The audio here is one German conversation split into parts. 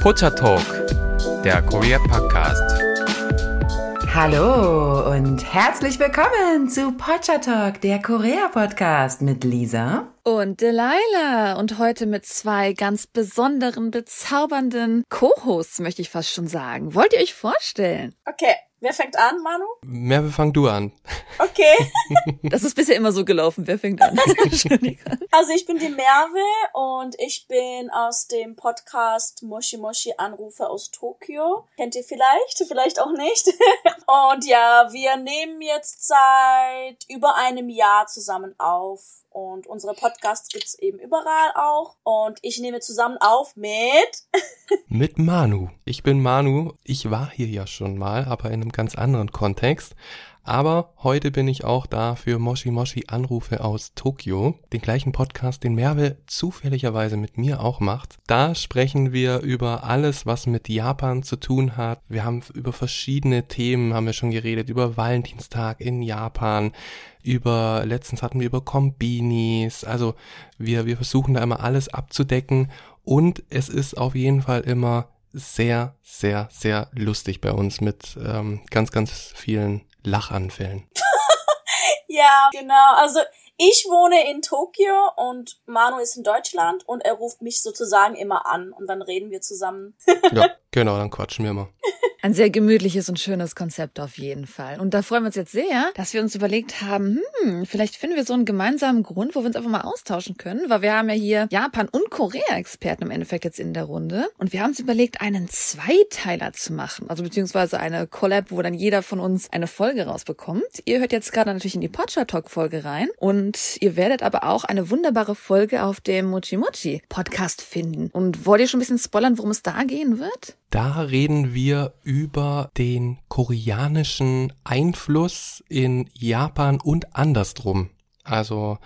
Pocha Talk, der Korea Podcast. Hallo und herzlich willkommen zu Pocha Talk, der Korea Podcast mit Lisa und Delilah und heute mit zwei ganz besonderen, bezaubernden Co-Hosts, möchte ich fast schon sagen. Wollt ihr euch vorstellen? Okay, Wer fängt an, Manu? Merve, fang du an. Okay. das ist bisher immer so gelaufen. Wer fängt an? also ich bin die Merve und ich bin aus dem Podcast Moshi Moshi Anrufe aus Tokio. Kennt ihr vielleicht? Vielleicht auch nicht. und ja, wir nehmen jetzt seit über einem Jahr zusammen auf. Und unsere Podcasts gibt's eben überall auch. Und ich nehme zusammen auf mit... mit Manu. Ich bin Manu. Ich war hier ja schon mal, aber in einem ganz anderen Kontext. Aber heute bin ich auch da für Moshi Moshi Anrufe aus Tokio, den gleichen Podcast, den Merve zufälligerweise mit mir auch macht. Da sprechen wir über alles, was mit Japan zu tun hat. Wir haben über verschiedene Themen haben wir schon geredet, über Valentinstag in Japan, über, letztens hatten wir über Kombinis, also wir, wir versuchen da immer alles abzudecken und es ist auf jeden Fall immer sehr, sehr, sehr lustig bei uns mit ähm, ganz, ganz vielen Lachanfällen. ja, genau. Also ich wohne in Tokio und Manu ist in Deutschland und er ruft mich sozusagen immer an und dann reden wir zusammen. ja, genau, dann quatschen wir mal. Ein sehr gemütliches und schönes Konzept auf jeden Fall. Und da freuen wir uns jetzt sehr, dass wir uns überlegt haben, hm, vielleicht finden wir so einen gemeinsamen Grund, wo wir uns einfach mal austauschen können, weil wir haben ja hier Japan- und Korea-Experten im Endeffekt jetzt in der Runde. Und wir haben uns überlegt, einen Zweiteiler zu machen. Also beziehungsweise eine Collab, wo dann jeder von uns eine Folge rausbekommt. Ihr hört jetzt gerade natürlich in die Podshow Talk-Folge rein. Und ihr werdet aber auch eine wunderbare Folge auf dem Mochi Mochi Podcast finden. Und wollt ihr schon ein bisschen spoilern, worum es da gehen wird? Da reden wir über den koreanischen Einfluss in Japan und andersrum. Also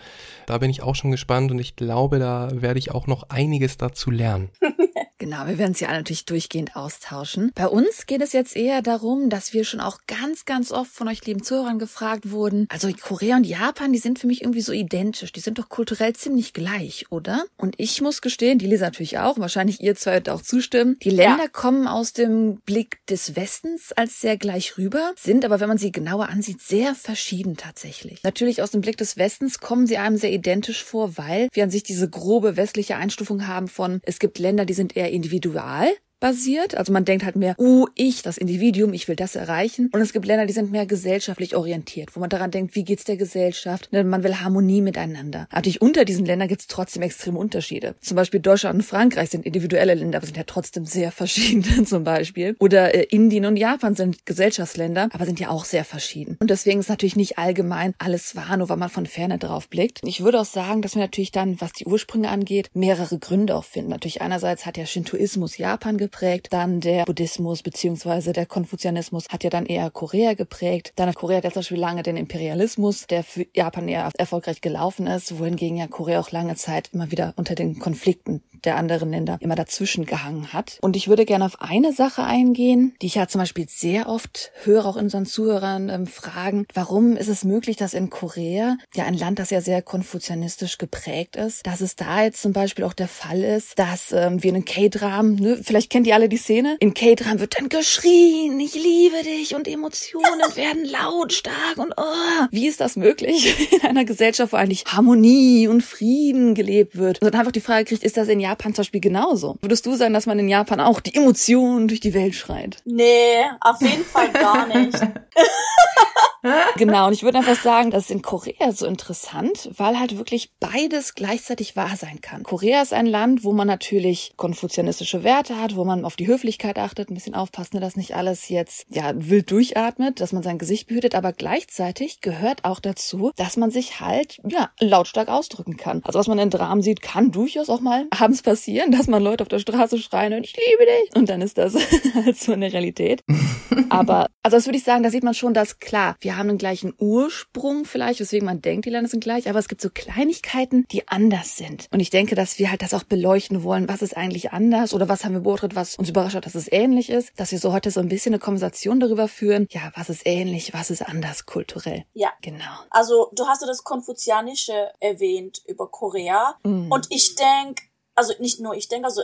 da bin ich auch schon gespannt und ich glaube, da werde ich auch noch einiges dazu lernen. Genau, wir werden es ja natürlich durchgehend austauschen. Bei uns geht es jetzt eher darum, dass wir schon auch ganz, ganz oft von euch lieben Zuhörern gefragt wurden. Also Korea und Japan, die sind für mich irgendwie so identisch. Die sind doch kulturell ziemlich gleich, oder? Und ich muss gestehen, die Lisa natürlich auch, wahrscheinlich ihr zwei auch zustimmen. Die Länder ja. kommen aus dem Blick des Westens als sehr gleich rüber, sind aber, wenn man sie genauer ansieht, sehr verschieden tatsächlich. Natürlich aus dem Blick des Westens kommen sie einem sehr identisch vor, weil wir an sich diese grobe westliche Einstufung haben von, es gibt Länder, die sind eher individual basiert. Also man denkt halt mehr, uh, ich, das Individuum, ich will das erreichen. Und es gibt Länder, die sind mehr gesellschaftlich orientiert, wo man daran denkt, wie geht's der Gesellschaft? Man will Harmonie miteinander. Natürlich unter diesen Ländern gibt's trotzdem extreme Unterschiede. Zum Beispiel Deutschland und Frankreich sind individuelle Länder, aber sind ja trotzdem sehr verschieden zum Beispiel. Oder äh, Indien und Japan sind Gesellschaftsländer, aber sind ja auch sehr verschieden. Und deswegen ist natürlich nicht allgemein alles wahr, nur weil man von Ferne drauf blickt. Ich würde auch sagen, dass wir natürlich dann, was die Ursprünge angeht, mehrere Gründe auch finden. Natürlich einerseits hat ja Shintoismus Japan geprägt. Dann der Buddhismus beziehungsweise der Konfuzianismus hat ja dann eher Korea geprägt. Dann hat Korea zum Beispiel lange den Imperialismus, der für Japan eher erfolgreich gelaufen ist, wohingegen ja Korea auch lange Zeit immer wieder unter den Konflikten der anderen Länder immer dazwischen gehangen hat. Und ich würde gerne auf eine Sache eingehen, die ich ja zum Beispiel sehr oft höre, auch in unseren Zuhörern ähm, fragen, warum ist es möglich, dass in Korea, ja ein Land, das ja sehr konfuzianistisch geprägt ist, dass es da jetzt zum Beispiel auch der Fall ist, dass ähm, wir einen K-Dram, ne, vielleicht kennt ihr alle die Szene, in K-Dram wird dann geschrien, ich liebe dich und Emotionen werden lautstark und oh, wie ist das möglich in einer Gesellschaft, wo eigentlich Harmonie und Frieden gelebt wird? Und dann einfach die Frage kriegt, ist das in Japan Japan zum Beispiel genauso. Würdest du sagen, dass man in Japan auch die Emotionen durch die Welt schreit? Nee, auf jeden Fall gar nicht. genau, und ich würde einfach sagen, das ist in Korea so interessant, weil halt wirklich beides gleichzeitig wahr sein kann. Korea ist ein Land, wo man natürlich konfuzianistische Werte hat, wo man auf die Höflichkeit achtet, ein bisschen aufpassen, dass nicht alles jetzt ja wild durchatmet, dass man sein Gesicht behütet, aber gleichzeitig gehört auch dazu, dass man sich halt ja lautstark ausdrücken kann. Also was man in Dramen sieht, kann durchaus auch mal abends passieren, dass man Leute auf der Straße schreien und ich liebe dich und dann ist das halt so eine Realität. Aber also das würde ich sagen, da sieht man schon, dass klar, wir haben den gleichen Ursprung vielleicht, weswegen man denkt, die Länder sind gleich, aber es gibt so Kleinigkeiten, die anders sind. Und ich denke, dass wir halt das auch beleuchten wollen, was ist eigentlich anders oder was haben wir beobachtet, was uns überrascht hat, dass es ähnlich ist, dass wir so heute so ein bisschen eine Konversation darüber führen, ja, was ist ähnlich, was ist anders kulturell. Ja. Genau. Also du hast ja das Konfuzianische erwähnt über Korea mm. und ich denke, also nicht nur ich denke, also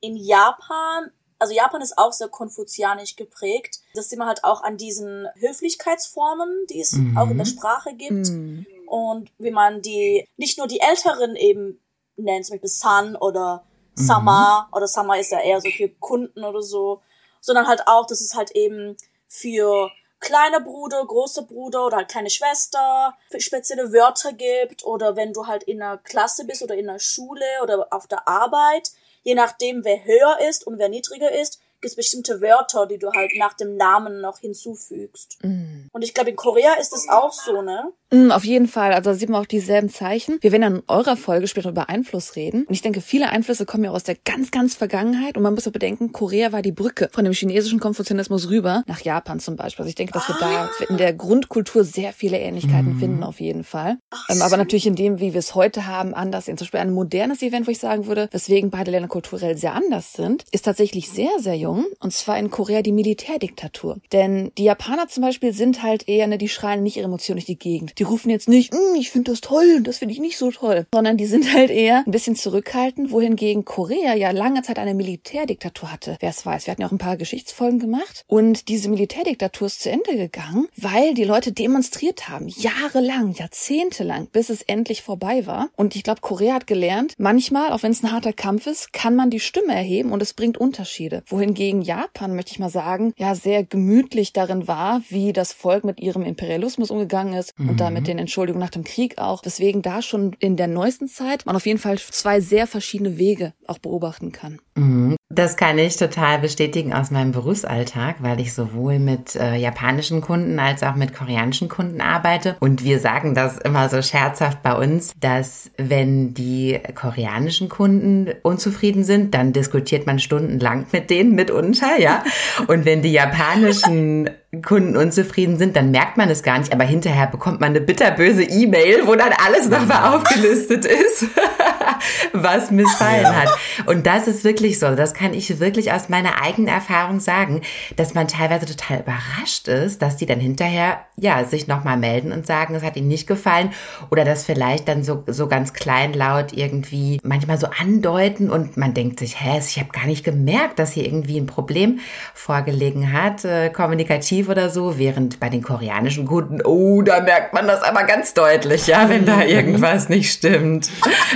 in Japan also Japan ist auch sehr konfuzianisch geprägt. Das sieht man halt auch an diesen Höflichkeitsformen, die es Mhm. auch in der Sprache gibt. Mhm. Und wie man die, nicht nur die Älteren eben nennt, zum Beispiel San oder Sama, oder Sama ist ja eher so für Kunden oder so, sondern halt auch, dass es halt eben für kleiner Bruder, großer Bruder oder halt kleine Schwester spezielle Wörter gibt oder wenn du halt in einer Klasse bist oder in einer Schule oder auf der Arbeit, je nachdem wer höher ist und wer niedriger ist, es bestimmte Wörter, die du halt nach dem Namen noch hinzufügst. Mhm. Und ich glaube, in Korea ist es auch so, ne? Mm, Auf jeden Fall. Also da sieht man auch dieselben Zeichen. Wir werden dann in eurer Folge später über Einfluss reden. Und ich denke, viele Einflüsse kommen ja aus der ganz, ganz Vergangenheit. Und man muss ja bedenken, Korea war die Brücke von dem chinesischen Konfuzianismus rüber nach Japan zum Beispiel. Also ich denke, dass wir da in der Grundkultur sehr viele Ähnlichkeiten Mhm. finden, auf jeden Fall. Ähm, aber natürlich in dem, wie wir es heute haben, anders. Zum Beispiel ein modernes Event, wo ich sagen würde, weswegen beide Länder kulturell sehr anders sind, ist tatsächlich sehr, sehr jung. Und zwar in Korea die Militärdiktatur. Denn die Japaner zum Beispiel sind halt eher, ne, die schreien nicht ihre Emotionen durch die Gegend. Die rufen jetzt nicht, "Mm, ich finde das toll das finde ich nicht so toll, sondern die sind halt eher ein bisschen zurückhaltend, wohingegen Korea ja lange Zeit eine Militärdiktatur hatte. Wer es weiß, wir hatten ja auch ein paar Geschichtsfolgen gemacht und diese Militärdiktatur ist zu Ende gegangen, weil die Leute demonstriert haben, jahrelang, jahrzehntelang, bis es endlich vorbei war. Und ich glaube, Korea hat gelernt, manchmal, auch wenn es ein harter Kampf ist, kann man die Stimme erheben und es bringt Unterschiede. Wohingegen Japan, möchte ich mal sagen, ja sehr gemütlich darin war, wie das Volk mit ihrem Imperialismus umgegangen ist und da mit den Entschuldigungen nach dem Krieg auch. Deswegen da schon in der neuesten Zeit man auf jeden Fall zwei sehr verschiedene Wege auch beobachten kann. Mhm. Das kann ich total bestätigen aus meinem Berufsalltag, weil ich sowohl mit äh, japanischen Kunden als auch mit koreanischen Kunden arbeite. Und wir sagen das immer so scherzhaft bei uns, dass wenn die koreanischen Kunden unzufrieden sind, dann diskutiert man stundenlang mit denen mitunter, ja. Und wenn die japanischen Kunden unzufrieden sind, dann merkt man es gar nicht, aber hinterher bekommt man eine bitterböse E-Mail, wo dann alles nochmal aufgelistet ist, was missfallen hat. Und das ist wirklich so, das kann ich wirklich aus meiner eigenen Erfahrung sagen, dass man teilweise total überrascht ist, dass die dann hinterher, ja, sich nochmal melden und sagen, es hat ihnen nicht gefallen oder das vielleicht dann so, so ganz kleinlaut irgendwie manchmal so andeuten und man denkt sich, hä, ich habe gar nicht gemerkt, dass hier irgendwie ein Problem vorgelegen hat, äh, kommunikativ oder so, während bei den koreanischen Kunden, oh, da merkt man das aber ganz deutlich, ja, wenn da irgendwas nicht stimmt.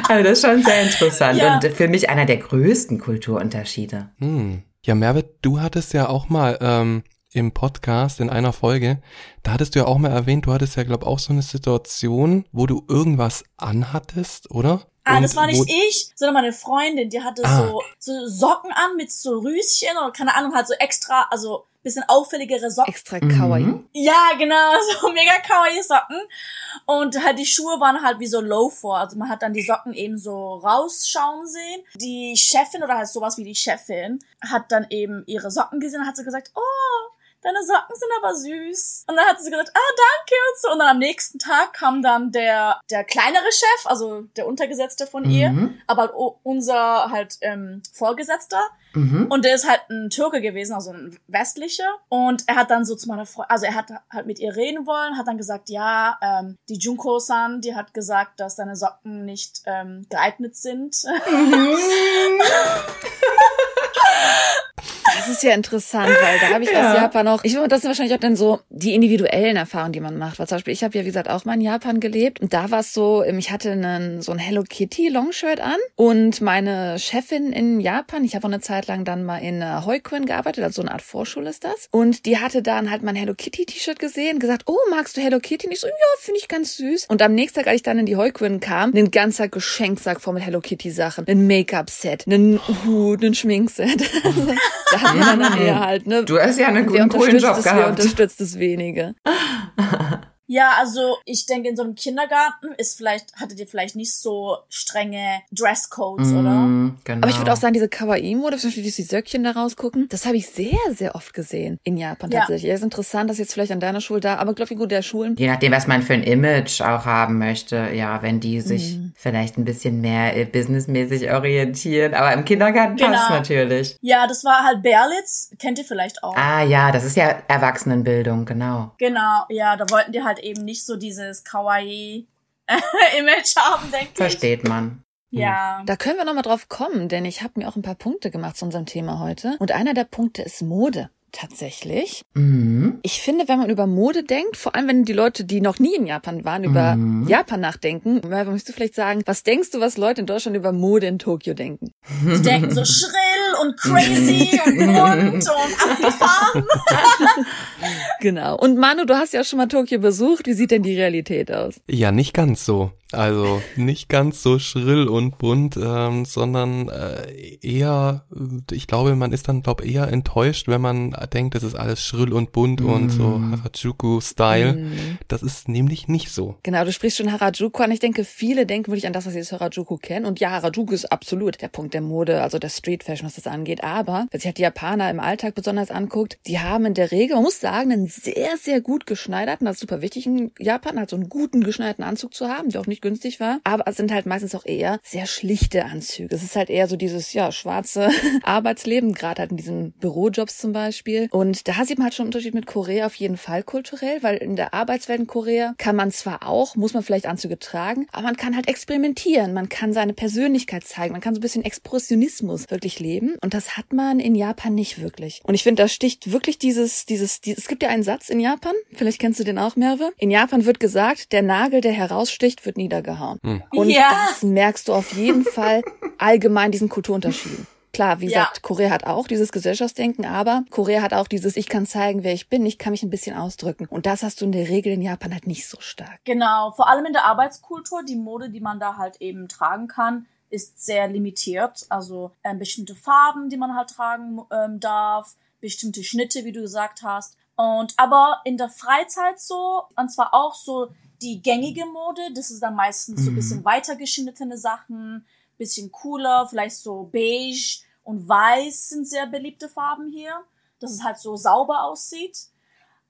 Also das ist schon sehr interessant Ja. und für mich einer der größten Kulturunterschiede. Hm. Ja, Merve, du hattest ja auch mal ähm, im Podcast in einer Folge, da hattest du ja auch mal erwähnt, du hattest ja, glaube auch so eine Situation, wo du irgendwas anhattest, oder? Ah, Und das war nicht ich, sondern meine Freundin, die hatte Ah. so, so Socken an mit so Rüschen oder keine Ahnung, halt so extra, also bisschen auffälligere Socken. Extra kawaii. Mhm. Ja, genau, so mega kawaii Socken. Und halt die Schuhe waren halt wie so Loafer. Also man hat dann die Socken eben so rausschauen sehen. Die Chefin oder halt sowas wie die Chefin hat dann eben ihre Socken gesehen und hat so gesagt, oh, deine Socken sind aber süß. Und dann hat sie gesagt, ah, danke und so. Und dann am nächsten Tag kam dann der, der kleinere Chef, also der Untergesetzte von ihr, Mhm. aber halt o- unser halt ähm, Vorgesetzter. Mhm. Und der ist halt ein Türke gewesen, also ein westlicher. Und er hat dann so zu meiner Freundin, also er hat halt mit ihr reden wollen, hat dann gesagt, ja, ähm, die Junko-san, die hat gesagt, dass deine Socken nicht ähm, geeignet sind. Das ist ja interessant, weil da habe ich Ja. aus Japan auch, ich das sind wahrscheinlich auch dann so die individuellen Erfahrungen, die man macht. Weil zum Beispiel, ich habe ja, wie gesagt, auch mal in Japan gelebt und da war es so, ähm, ich hatte einen, so ein Hello Kitty Longshirt an und meine Chefin in Japan, ich habe auch eine Zeit lang dann mal in äh, Hoikuen gearbeitet, also so eine Art Vorschule ist das. Und die hatte dann halt mein Hello Kitty T-Shirt gesehen, gesagt, oh, magst du Hello Kitty? Und ich so, ja, finde ich ganz süß. Und am nächsten Tag, als ich dann in die Hoikuen kam, ein ganzer Geschenksack voll mit Hello Kitty Sachen, ein Make-up-Set, einen Hut, ein Schminkset. da hat man dann eher halt, ne? Du hast ja einen guten, coolen Job es, wer gehabt. unterstützt es wenige. Ja, also ich denke, in so einem Kindergarten ist vielleicht, hattet ihr vielleicht nicht so strenge Dresscodes, oder? Mhm, genau. Aber ich würde auch sagen, diese Kawaii-Mode, zum Beispiel die Söckchen da rausgucken, das habe ich sehr, sehr oft gesehen in Japan Ja. tatsächlich. Ja. ist interessant, dass jetzt vielleicht an deiner Schule da, aber glaube ich gut, der Schulen. Je nachdem, was man für ein Image auch haben möchte, ja, wenn die sich Mhm. vielleicht ein bisschen mehr äh, businessmäßig orientieren. Aber im Kindergarten Genau. passt natürlich. Ja, das war halt Berlitz, kennt ihr vielleicht auch. Ah ja, das ist ja Erwachsenenbildung, genau. Genau, ja, da wollten die halt eben nicht so dieses Kawaii-Image haben, denke ich. Versteht man. Ja. Da können wir nochmal drauf kommen, denn ich habe mir auch ein paar Punkte gemacht zu unserem Thema heute. Und einer der Punkte ist Mode. Tatsächlich. Mhm. Ich finde, wenn man über Mode denkt, vor allem wenn die Leute, die noch nie in Japan waren, über Mhm. Japan nachdenken, möchtest du vielleicht sagen, was denkst du, was Leute in Deutschland über Mode in Tokio denken? Die denken so schrill und crazy und bunt und abgefahren. Genau. Und Manu, du hast ja auch schon mal Tokio besucht. Wie sieht denn die Realität aus? Ja, nicht ganz so. Also nicht ganz so schrill und bunt, ähm, sondern äh, eher, ich glaube, man ist dann, glaube eher enttäuscht, wenn man denkt, das ist alles schrill und bunt und so Harajuku-Style. Mhm. Das ist nämlich nicht so. Genau, du sprichst schon Harajuku an. Ich denke, viele denken wirklich an das, was sie als Harajuku kennen. Und ja, Harajuku ist absolut der Punkt der Mode, also der Street Fashion, was das angeht. Aber, wenn sich halt die Japaner im Alltag besonders anguckt, die haben in der Regel, man muss sagen, einen sehr, sehr gut geschneiderten, das ist super wichtig in Japan, halt so einen guten geschneiderten Anzug zu haben, der auch nicht günstig war. Aber es sind halt meistens auch eher sehr schlichte Anzüge. Es ist halt eher so dieses, ja, schwarze Arbeitsleben, gerade halt in diesen Bürojobs zum Beispiel. Und da sieht man halt schon einen Unterschied mit Korea auf jeden Fall kulturell, weil in der Arbeitswelt in Korea kann man zwar auch, muss man vielleicht Anzüge tragen, aber man kann halt experimentieren, man kann seine Persönlichkeit zeigen, man kann so ein bisschen Expressionismus wirklich leben. Und das hat man in Japan nicht wirklich. Und ich finde, da sticht wirklich dieses, dieses, dieses, es gibt ja einen Satz in Japan, vielleicht kennst du den auch, Merve. In Japan wird gesagt, der Nagel, der heraussticht, wird niedergehauen. Und Ja. das merkst du auf jeden Fall allgemein diesen Kulturunterschieden. Klar, wie Ja. gesagt, Korea hat auch dieses Gesellschaftsdenken, aber Korea hat auch dieses, ich kann zeigen, wer ich bin, ich kann mich ein bisschen ausdrücken. Und das hast du in der Regel in Japan halt nicht so stark. Genau, vor allem in der Arbeitskultur, die Mode, die man da halt eben tragen kann, ist sehr limitiert. Also ähm, bestimmte Farben, die man halt tragen ähm, darf, bestimmte Schnitte, wie du gesagt hast. Und aber in der Freizeit so, und zwar auch so die gängige Mode, das ist dann meistens so ein bisschen weiter geschnittene Sachen, bisschen cooler, vielleicht so beige und weiß sind sehr beliebte Farben hier, dass es halt so sauber aussieht.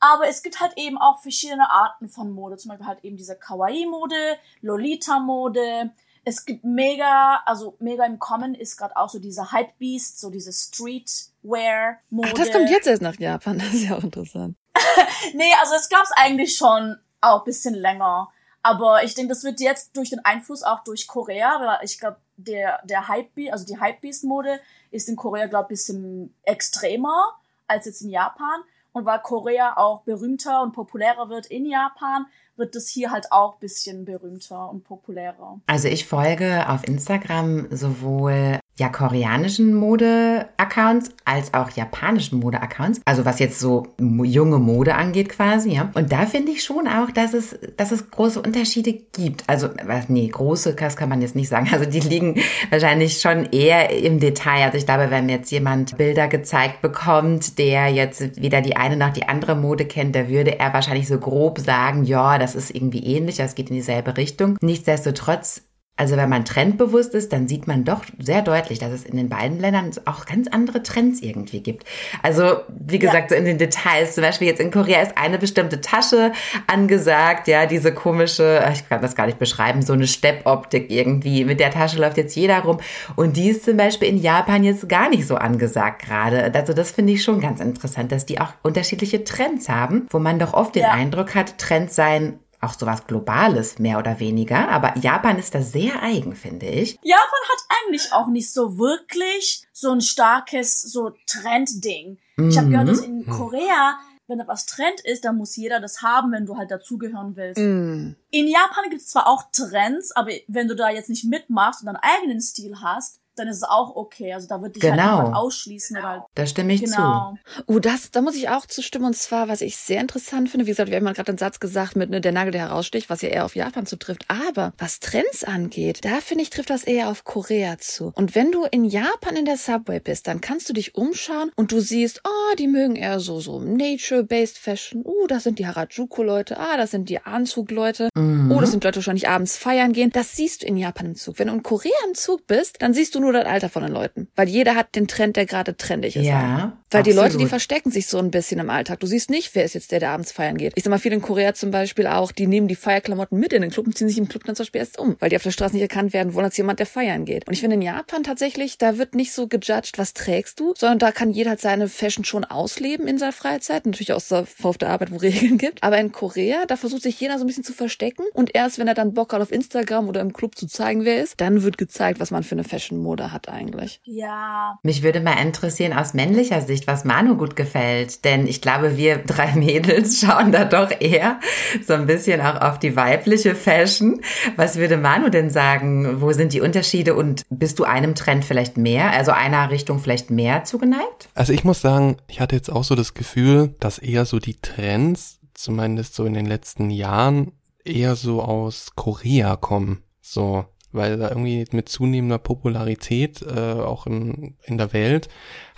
Aber es gibt halt eben auch verschiedene Arten von Mode. Zum Beispiel halt eben diese Kawaii-Mode, Lolita-Mode. Es gibt mega, also mega im Kommen ist gerade auch so diese Hype-Beast, so diese Streetwear-Mode. Ach, das kommt jetzt erst nach Japan, das ist ja auch interessant. Nee, also es gab's eigentlich schon auch bisschen länger. Aber ich denke, das wird jetzt durch den Einfluss auch durch Korea, weil ich glaube, der, der Hypebeast, also die Hypebeast-Mode ist in Korea, glaube ich, bisschen extremer als jetzt in Japan. Und weil Korea auch berühmter und populärer wird in Japan, wird das hier halt auch bisschen berühmter und populärer. Also ich folge auf Instagram sowohl ja koreanischen Mode-Accounts als auch japanischen Mode-Accounts. Also was jetzt so junge Mode angeht quasi, ja. Und da finde ich schon auch, dass es, dass es große Unterschiede gibt. Also, was, nee, große, das kann man jetzt nicht sagen. Also die liegen wahrscheinlich schon eher im Detail. Also ich glaube, wenn jetzt jemand Bilder gezeigt bekommt, der jetzt weder die eine noch die andere Mode kennt, da würde er wahrscheinlich so grob sagen, ja, das ist irgendwie ähnlich, das geht in dieselbe Richtung. Nichtsdestotrotz also wenn man trendbewusst ist, dann sieht man doch sehr deutlich, dass es in den beiden Ländern auch ganz andere Trends irgendwie gibt. Also wie gesagt, so in den Details, zum Beispiel jetzt in Korea ist eine bestimmte Tasche angesagt, ja, diese komische, ich kann das gar nicht beschreiben, so eine Steppoptik irgendwie. Mit der Tasche läuft jetzt jeder rum. Und die ist zum Beispiel in Japan jetzt gar nicht so angesagt gerade. Also das finde ich schon ganz interessant, dass die auch unterschiedliche Trends haben, wo man doch oft den Ja. Eindruck hat, Trends seien auch sowas Globales, mehr oder weniger. Aber Japan ist da sehr eigen, finde ich. Japan hat eigentlich auch nicht so wirklich so ein starkes so Trendding. Ich habe gehört, dass in Korea, wenn da was Trend ist, dann muss jeder das haben, wenn du halt dazugehören willst. Mm. In Japan gibt es zwar auch Trends, aber wenn du da jetzt nicht mitmachst und deinen eigenen Stil hast, dann ist es auch okay. Also da wird dich halt Genau. niemand ausschließen oder halt, Da stimme ich genau. Oh, das, da muss ich auch zustimmen. Und zwar, was ich sehr interessant finde, wie gesagt, wir haben ja gerade einen Satz gesagt mit ne, der Nagel, der heraussticht, was ja eher auf Japan zutrifft. Aber was Trends angeht, da finde ich, trifft das eher auf Korea zu. Und wenn du in Japan in der Subway bist, dann kannst du dich umschauen und du siehst, oh, die mögen eher so, so Nature-based Fashion. Oh, das sind die Harajuku-Leute. Ah, das sind die Anzug-Leute. Mhm. Oh, das sind Leute, die wahrscheinlich abends feiern gehen. Das siehst du in Japan im Zug. Wenn du in Korea im Zug bist, dann siehst du nur das Alter von den Leuten. Weil jeder hat den Trend, der gerade trendig ist. Ja, Weil Absolut. die Leute, die verstecken sich so ein bisschen im Alltag. Du siehst nicht, wer ist jetzt der, der abends feiern geht. Ich sag mal, viele in Korea zum Beispiel auch, die nehmen die Feierklamotten mit in den Club und ziehen sich im Club dann zum Beispiel erst um, weil die auf der Straße nicht erkannt werden wollen als jemand, der feiern geht. Und ich finde in Japan tatsächlich, da wird nicht so gejudged, was trägst du, sondern da kann jeder halt seine Fashion schon ausleben in seiner Freizeit. Natürlich auch so auf der Arbeit, wo Regeln gibt. Aber in Korea, da versucht sich jeder so ein bisschen zu verstecken und erst wenn er dann Bock hat, auf Instagram oder im Club zu zeigen, wer ist, dann wird gezeigt, was man für eine Fashion-Mode hat eigentlich. Ja. Mich würde mal interessieren aus männlicher Sicht, was Manu gut gefällt. Denn ich glaube, wir drei Mädels schauen da doch eher so ein bisschen auch auf die weibliche Fashion. Was würde Manu denn sagen? Wo sind die Unterschiede und bist du einem Trend vielleicht mehr, also einer Richtung vielleicht mehr zugeneigt? Also ich muss sagen, ich hatte jetzt auch so das Gefühl, dass eher so die Trends, zumindest so in den letzten Jahren, eher so aus Korea kommen. So, weil da irgendwie mit zunehmender Popularität äh, auch in, in der Welt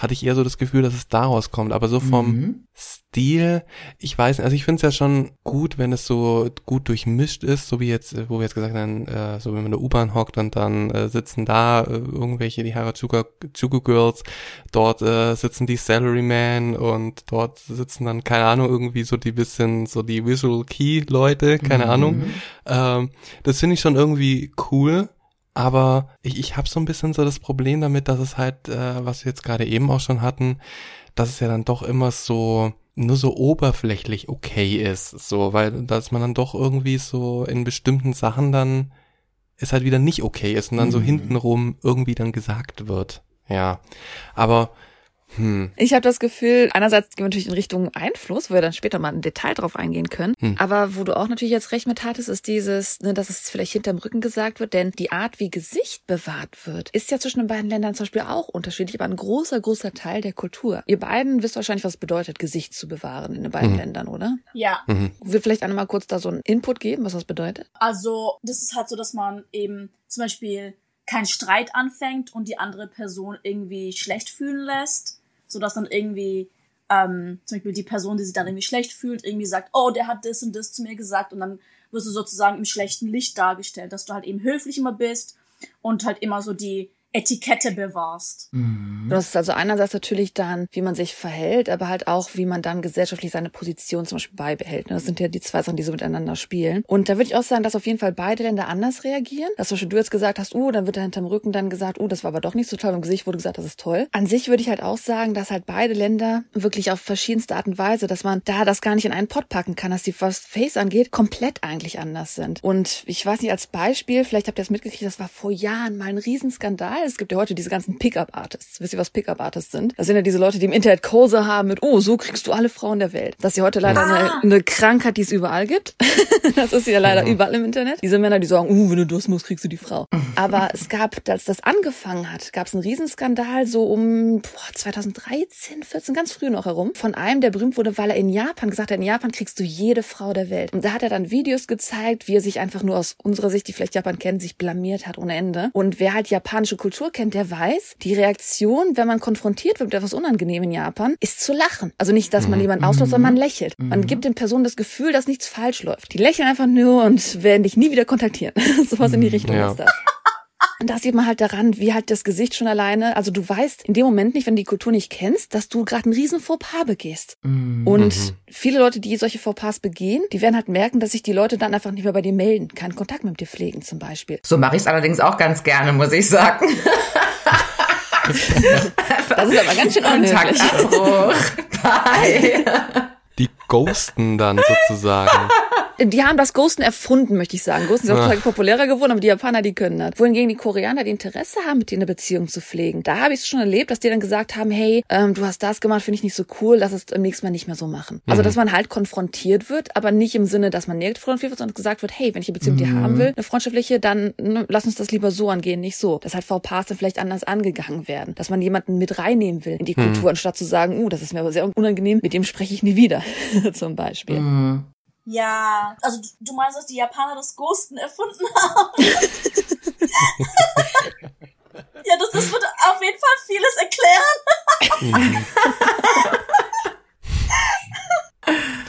hatte ich eher so das Gefühl, dass es daraus kommt. Aber so vom mhm. Stil, ich weiß nicht, also ich finde es ja schon gut, wenn es so gut durchmischt ist, so wie jetzt, wo wir jetzt gesagt haben, äh, so wenn man in der U-Bahn hockt und dann äh, sitzen da äh, irgendwelche, die Harajuku Girls, dort äh, sitzen die Salaryman und dort sitzen dann, keine Ahnung, irgendwie so die bisschen, so die Visual Key Leute, keine mhm. Ahnung. Ähm, das finde ich schon irgendwie cool. Aber ich, ich habe so ein bisschen so das Problem damit, dass es halt, äh, was wir jetzt gerade eben auch schon hatten, dass es ja dann doch immer so nur so oberflächlich okay ist, so, weil dass man dann doch irgendwie so in bestimmten Sachen dann es halt wieder nicht okay ist und dann mhm. so hintenrum irgendwie dann gesagt wird. Ja. Aber hm. Ich habe das Gefühl, einerseits gehen wir natürlich in Richtung Einfluss, wo wir dann später mal im Detail drauf eingehen können. Hm. Aber wo du auch natürlich jetzt recht mit hattest, ist dieses, ne, dass es vielleicht hinterm Rücken gesagt wird, denn die Art, wie Gesicht bewahrt wird, ist ja zwischen den beiden Ländern zum Beispiel auch unterschiedlich, aber ein großer, großer Teil der Kultur. Ihr beiden wisst wahrscheinlich, was es bedeutet, Gesicht zu bewahren in den beiden mhm. Ländern, oder? Ja. Mhm. Will vielleicht einmal kurz da so einen Input geben, was das bedeutet? Also, das ist halt so, dass man eben zum Beispiel keinen Streit anfängt und die andere Person irgendwie schlecht fühlen lässt sodass dann irgendwie ähm, zum Beispiel die Person, die sich dann irgendwie schlecht fühlt, irgendwie sagt, oh, der hat das und das zu mir gesagt und dann wirst du sozusagen im schlechten Licht dargestellt, dass du halt eben höflich immer bist und halt immer so die Etikette bewahrst. Mhm. Das ist also einerseits natürlich dann, wie man sich verhält, aber halt auch, wie man dann gesellschaftlich seine Position zum Beispiel beibehält. Das sind ja die zwei Sachen, die so miteinander spielen. Und da würde ich auch sagen, dass auf jeden Fall beide Länder anders reagieren. Dass zum Beispiel du jetzt gesagt hast, uh, dann wird da hinterm Rücken dann gesagt, uh, das war aber doch nicht so toll. Im Gesicht wurde gesagt, das ist toll. An sich würde ich halt auch sagen, dass halt beide Länder wirklich auf verschiedenste Art und Weise, dass man da das gar nicht in einen Pot packen kann, dass die, was Face angeht, komplett eigentlich anders sind. Und ich weiß nicht, als Beispiel, vielleicht habt ihr das mitgekriegt, das war vor Jahren mal ein Riesenskandal es gibt ja heute diese ganzen Pickup-Artists. Wisst ihr, was Pickup-Artists sind? Das sind ja diese Leute, die im Internet Kurse haben mit, oh, so kriegst du alle Frauen der Welt. Das ist ja heute leider ah. eine, eine, Krankheit, die es überall gibt. das ist ja leider mhm. überall im Internet. Diese Männer, die sagen, oh, wenn du Durst musst, kriegst du die Frau. Aber es gab, als das angefangen hat, gab es einen Riesenskandal so um boah, 2013, 14, ganz früh noch herum, von einem, der berühmt wurde, weil er in Japan gesagt hat, in Japan kriegst du jede Frau der Welt. Und da hat er dann Videos gezeigt, wie er sich einfach nur aus unserer Sicht, die vielleicht Japan kennen, sich blamiert hat ohne Ende. Und wer halt japanische Kultur kennt, der weiß, die Reaktion, wenn man konfrontiert wird mit etwas Unangenehm in Japan, ist zu lachen. Also nicht, dass man mhm. jemanden auslacht, sondern man mhm. lächelt. Man mhm. gibt den Personen das Gefühl, dass nichts falsch läuft. Die lächeln einfach nur und werden dich nie wieder kontaktieren. Sowas in die Richtung ja. ist das. Und da sieht man halt daran, wie halt das Gesicht schon alleine, also du weißt in dem Moment nicht, wenn du die Kultur nicht kennst, dass du gerade einen riesen Fauxpas begehst. Mhm. Und viele Leute, die solche Fauxpas begehen, die werden halt merken, dass sich die Leute dann einfach nicht mehr bei dir melden, keinen Kontakt mit dir pflegen zum Beispiel. So mache ich es allerdings auch ganz gerne, muss ich sagen. das ist aber ganz schön unhöflich. Bye. Die ghosten dann sozusagen die haben das Ghosten erfunden, möchte ich sagen. Ghosten sind auch populärer geworden, aber die Japaner, die können das. Wohingegen die Koreaner die Interesse haben, mit denen eine Beziehung zu pflegen. Da habe ich es schon erlebt, dass die dann gesagt haben, hey, ähm, du hast das gemacht, finde ich nicht so cool, lass es im nächsten Mal nicht mehr so machen. Also, mhm. Also, dass man halt konfrontiert wird, aber nicht im Sinne, dass man negativ konfrontiert wird, sondern gesagt wird, hey, wenn ich eine Beziehung mit dir haben will, eine freundschaftliche, dann ne, lass uns das lieber so angehen, nicht so. Dass halt VPAs dann vielleicht anders angegangen werden. Dass man jemanden mit reinnehmen will in die mhm. Kultur, anstatt zu sagen, uh, das ist mir aber sehr unangenehm, mit dem spreche ich nie wieder, zum Beispiel. Mhm. Ja, also du meinst, dass die Japaner das Ghosten erfunden haben? ja, das, das würde auf jeden Fall vieles erklären.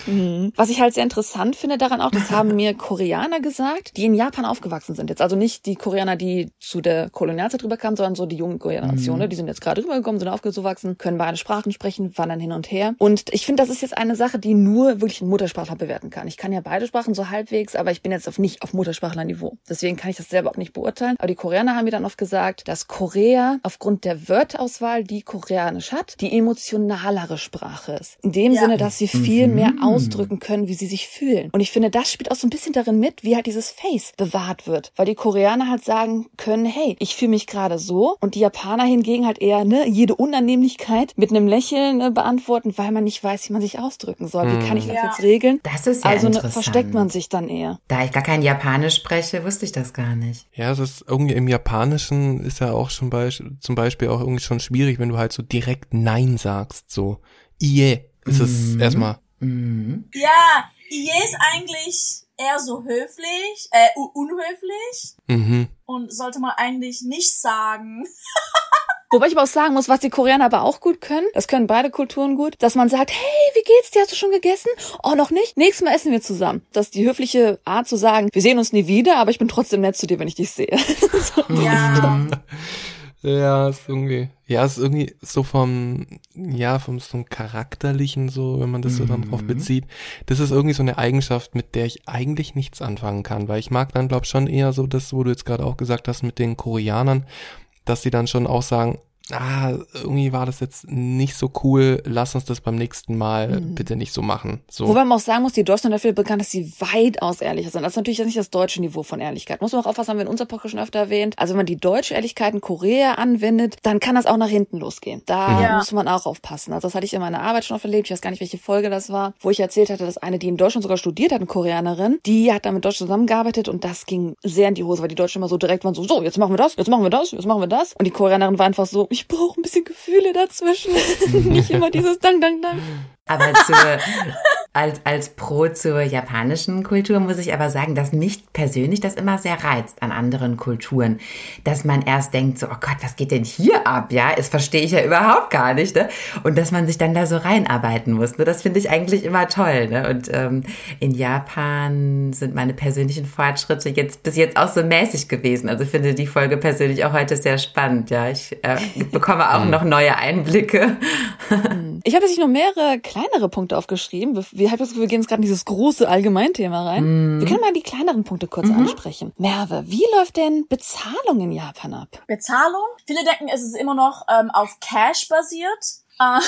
Mhm. Was ich halt sehr interessant finde daran auch, das haben mir Koreaner gesagt, die in Japan aufgewachsen sind. Jetzt also nicht die Koreaner, die zu der Kolonialzeit rüberkamen, sondern so die jungen Generationen. Mhm. Die sind jetzt gerade rübergekommen, sind aufgewachsen, können beide Sprachen sprechen, wandern hin und her. Und ich finde, das ist jetzt eine Sache, die nur wirklich ein Muttersprachler bewerten kann. Ich kann ja beide Sprachen so halbwegs, aber ich bin jetzt auf nicht auf Muttersprachlerniveau. Deswegen kann ich das selber auch nicht beurteilen. Aber die Koreaner haben mir dann oft gesagt, dass Korea aufgrund der Wörterauswahl, die Koreanisch hat, die emotionalere Sprache ist. In dem ja. Sinne, dass sie viel mhm. mehr ausdrücken können, wie sie sich fühlen. Und ich finde, das spielt auch so ein bisschen darin mit, wie halt dieses Face bewahrt wird. Weil die Koreaner halt sagen können, hey, ich fühle mich gerade so. Und die Japaner hingegen halt eher, ne, jede Unannehmlichkeit mit einem Lächeln ne, beantworten, weil man nicht weiß, wie man sich ausdrücken soll. Wie kann ich das ja. jetzt regeln? Das ist ja Also ne, versteckt man sich dann eher. Da ich gar kein Japanisch spreche, wusste ich das gar nicht. Ja, es ist irgendwie im Japanischen ist ja auch schon bei, zum Beispiel auch irgendwie schon schwierig, wenn du halt so direkt Nein sagst, so. Ie ist es mhm. erstmal. Mhm. Ja, Ie ist eigentlich eher so höflich, äh, unhöflich. Mhm. Und sollte man eigentlich nicht sagen. Wobei ich aber auch sagen muss, was die Koreaner aber auch gut können, das können beide Kulturen gut, dass man sagt, hey, wie geht's dir? Hast du schon gegessen? Oh, noch nicht? Nächstes Mal essen wir zusammen. Das ist die höfliche Art zu sagen, wir sehen uns nie wieder, aber ich bin trotzdem nett zu dir, wenn ich dich sehe. so. Ja. Ja, ist irgendwie, ja, ist irgendwie so vom, ja, vom so einem charakterlichen, so, wenn man das so dann drauf mhm. bezieht. Das ist irgendwie so eine Eigenschaft, mit der ich eigentlich nichts anfangen kann, weil ich mag dann, glaub schon eher so das, wo du jetzt gerade auch gesagt hast mit den Koreanern, dass sie dann schon auch sagen, ah, irgendwie war das jetzt nicht so cool, lass uns das beim nächsten Mal mhm. bitte nicht so machen. So. Wobei man auch sagen muss, die Deutschen sind dafür bekannt, dass sie weitaus ehrlicher sind. Das ist natürlich nicht das deutsche Niveau von Ehrlichkeit. Muss man auch aufpassen, haben wir in unserer Podcast schon öfter erwähnt. Also wenn man die deutsche Ehrlichkeit in Korea anwendet, dann kann das auch nach hinten losgehen. Da ja. muss man auch aufpassen. Also das hatte ich in meiner Arbeit schon oft erlebt. Ich weiß gar nicht, welche Folge das war, wo ich erzählt hatte, dass eine, die in Deutschland sogar studiert hat, eine Koreanerin, die hat da mit Deutschen zusammengearbeitet und das ging sehr in die Hose, weil die Deutschen immer so direkt waren so, so, jetzt machen wir das, jetzt machen wir das, jetzt machen wir das. Und die Koreanerin war einfach so, ich brauche ein bisschen Gefühle dazwischen. Nicht immer dieses Dang, Dang, Dang. Aber zur, als, als Pro zur japanischen Kultur muss ich aber sagen, dass mich persönlich das immer sehr reizt an anderen Kulturen. Dass man erst denkt so, oh Gott, was geht denn hier ab? Ja, das verstehe ich ja überhaupt gar nicht. Ne? Und dass man sich dann da so reinarbeiten muss. Ne? Das finde ich eigentlich immer toll. Ne? Und ähm, in Japan sind meine persönlichen Fortschritte jetzt bis jetzt auch so mäßig gewesen. Also finde die Folge persönlich auch heute sehr spannend. Ja, ich äh, bekomme auch noch neue Einblicke. Ich habe jetzt noch mehrere kleinere Punkte aufgeschrieben. Wir, Gefühl, wir gehen jetzt gerade in dieses große Allgemeinthema rein. Mhm. Wir können mal die kleineren Punkte kurz mhm. ansprechen. Merve, wie läuft denn Bezahlung in Japan ab? Bezahlung? Viele denken, es ist immer noch ähm, auf Cash basiert. Äh,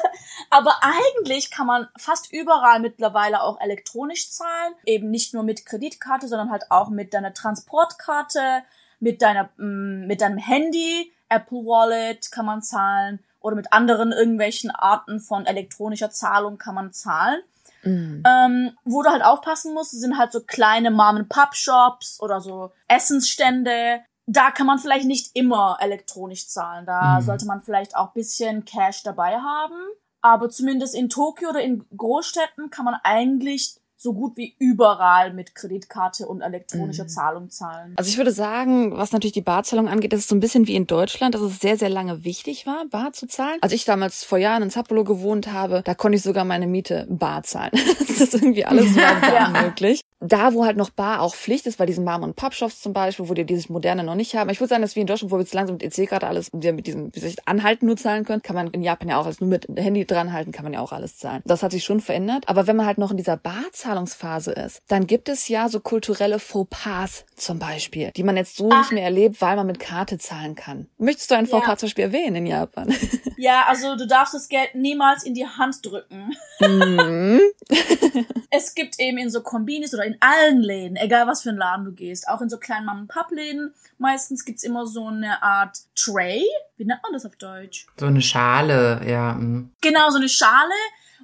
aber eigentlich kann man fast überall mittlerweile auch elektronisch zahlen. Eben nicht nur mit Kreditkarte, sondern halt auch mit deiner Transportkarte, mit deiner, mm, mit deinem Handy, Apple Wallet kann man zahlen oder mit anderen irgendwelchen Arten von elektronischer Zahlung kann man zahlen. Mhm. Ähm, wo du halt aufpassen musst, sind halt so kleine Mom-and-Pop-Shops oder so Essensstände. Da kann man vielleicht nicht immer elektronisch zahlen. Da mhm. sollte man vielleicht auch bisschen Cash dabei haben. Aber zumindest in Tokio oder in Großstädten kann man eigentlich so gut wie überall mit Kreditkarte und elektronischer mhm. Zahlung zahlen. Also ich würde sagen, was natürlich die Barzahlung angeht, ist es so ein bisschen wie in Deutschland, dass es sehr, sehr lange wichtig war, bar zu zahlen. Als ich damals vor Jahren in Sapporo gewohnt habe, da konnte ich sogar meine Miete bar zahlen. das ist irgendwie alles war ja. möglich da, wo halt noch Bar auch Pflicht ist, bei diesen Mom- und Pub-Shops zum Beispiel, wo die dieses Moderne noch nicht haben. Ich würde sagen, dass wir in Deutschland, wo wir jetzt langsam mit EC-Karte alles mit diesem, wie soll ich, Anhalten nur zahlen können, kann man in Japan ja auch alles nur mit Handy dranhalten, kann man ja auch alles zahlen. Das hat sich schon verändert. Aber wenn man halt noch in dieser Barzahlungsphase ist, dann gibt es ja so kulturelle Fauxpas zum Beispiel, die man jetzt so Ach. nicht mehr erlebt, weil man mit Karte zahlen kann. Möchtest du ein Fauxpas ja. zum Beispiel erwähnen in Japan? Ja, also du darfst das Geld niemals in die Hand drücken. Mhm. es gibt eben in so Kombinis oder in allen Läden, egal was für ein Laden du gehst, auch in so kleinen Mom-Pub-Läden, meistens gibt's immer so eine Art Tray. Wie nennt man das auf Deutsch? So eine Schale, ja. Mhm. Genau, so eine Schale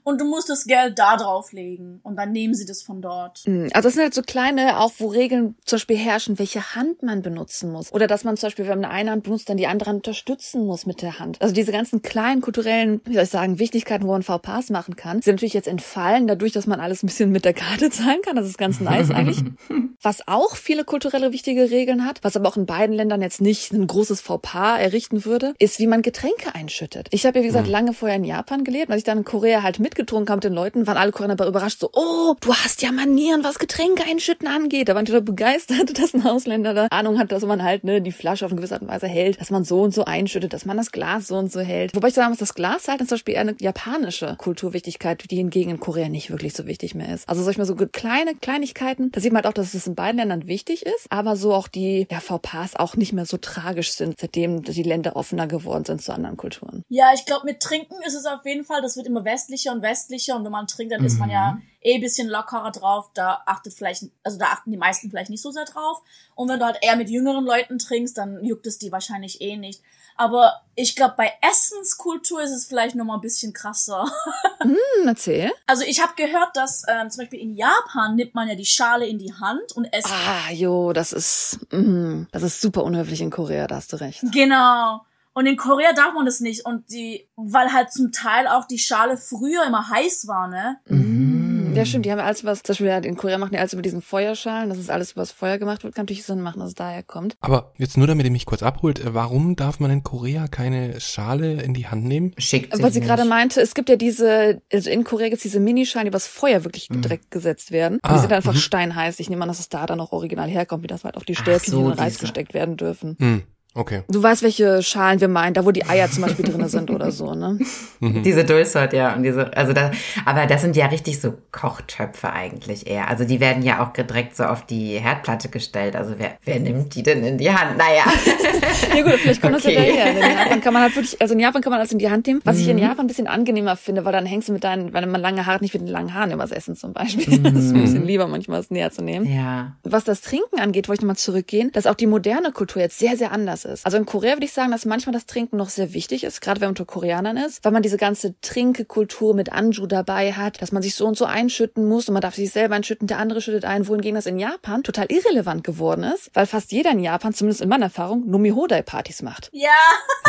und du musst das Geld da drauflegen und dann nehmen sie das von dort. Hm, also das sind halt so kleine, auch wo Regeln zum Beispiel herrschen, welche Hand man benutzen muss. Oder dass man zum Beispiel, wenn man eine Hand benutzt, dann die andere unterstützen muss mit der Hand. Also diese ganzen kleinen kulturellen, wie soll ich sagen, Wichtigkeiten, wo man VPAs machen kann, sind natürlich jetzt entfallen, dadurch, dass man alles ein bisschen mit der Karte zahlen kann. Das ist ganz nice eigentlich. Was auch viele kulturelle wichtige Regeln hat, was aber auch in beiden Ländern jetzt nicht ein großes VPA errichten würde, ist, wie man Getränke einschüttet. Ich habe ja, wie gesagt, lange vorher in Japan gelebt. Als ich dann in Korea halt mit mitgetrunken habe mit den Leuten, waren alle Koreaner überrascht, so, oh, du hast ja Manieren, was Getränke einschütten angeht. Da waren die total begeistert, dass ein Ausländer da Ahnung hat, dass man halt ne, die Flasche auf eine gewisse Art und Weise hält, dass man so und so einschüttet, dass man das Glas so und so hält. Wobei ich sagen muss, das Glas halt ist zum Beispiel eher eine japanische Kulturwichtigkeit, die hingegen in Korea nicht wirklich so wichtig mehr ist. Also sag ich mal so kleine Kleinigkeiten, da sieht man halt auch, dass es in beiden Ländern wichtig ist, aber so auch die ja, VPAs auch nicht mehr so tragisch sind, seitdem die Länder offener geworden sind zu anderen Kulturen. Ja, ich glaube, mit Trinken ist es auf jeden Fall, das wird immer westlicher und westlicher und wenn man trinkt, dann mhm. ist man ja mhm. eh bisschen lockerer drauf. Da achtet vielleicht, also da achten die meisten vielleicht nicht so sehr drauf. Und wenn du halt eher mit jüngeren Leuten trinkst, dann juckt es die wahrscheinlich eh nicht. Aber ich glaube, bei Essenskultur ist es vielleicht noch mal ein bisschen krasser. Mm, erzähl. Also ich habe gehört, dass ähm, zum Beispiel in Japan nimmt man ja die Schale in die Hand und esst. Ah, jo, das ist, mm, das ist super unhöflich in Korea, da hast du recht. Genau. Und in Korea darf man das nicht. Und die, weil halt zum Teil auch die Schale früher immer heiß war, ne? Mhm. Ja, stimmt. Die haben alles was, zum Beispiel in Korea machen die alles über diesen Feuerschalen. Das ist alles, was Feuer gemacht wird. Kann natürlich Sinn machen, dass es daher kommt. Aber jetzt nur, damit ihr mich kurz abholt. Äh, warum darf man in Korea keine Schale in die Hand nehmen? Schickt sie Weil sie gerade meinte, es gibt ja diese, also in Korea gibt es diese Minischalen, die übers Feuer wirklich mhm. direkt gesetzt werden. Ah, die sind einfach mhm. steinheiß. Ich nehme an, dass es da dann auch original herkommt, wie das halt auf die Stäbchen, so, in den Reis gesteckt werden dürfen. Mhm. Okay. Du weißt, welche Schalen wir meinen, da wo die Eier zum Beispiel drinne sind oder so, ne? Mhm. Diese Dulcet, ja. Und diese, also da, aber das sind ja richtig so Kochtöpfe eigentlich eher. Also die werden ja auch direkt so auf die Herdplatte gestellt. Also wer, wer nimmt die denn in die Hand? Naja. ja gut, vielleicht kommt okay. das ja daher. In Japan kann man halt wirklich, also in Japan kann man alles in die Hand nehmen. Was mhm. ich in mhm. Japan ein bisschen angenehmer finde, weil dann hängst du mit deinen, wenn man lange Haare nicht mit den langen Haaren übers Essen zum Beispiel. Mhm. Das ist ein bisschen lieber manchmal, es näher zu nehmen. Ja. Was das Trinken angeht, wollte ich nochmal zurückgehen, dass auch die moderne Kultur jetzt sehr, sehr anders ist. Also in Korea würde ich sagen, dass manchmal das Trinken noch sehr wichtig ist, gerade wenn man unter Koreanern ist, weil man diese ganze Trinkekultur mit Anju dabei hat, dass man sich so und so einschütten muss und man darf sich selber einschütten, der andere schüttet ein, wohingegen das in Japan total irrelevant geworden ist, weil fast jeder in Japan, zumindest in meiner Erfahrung, Nomi-Hodai-Partys macht. Ja.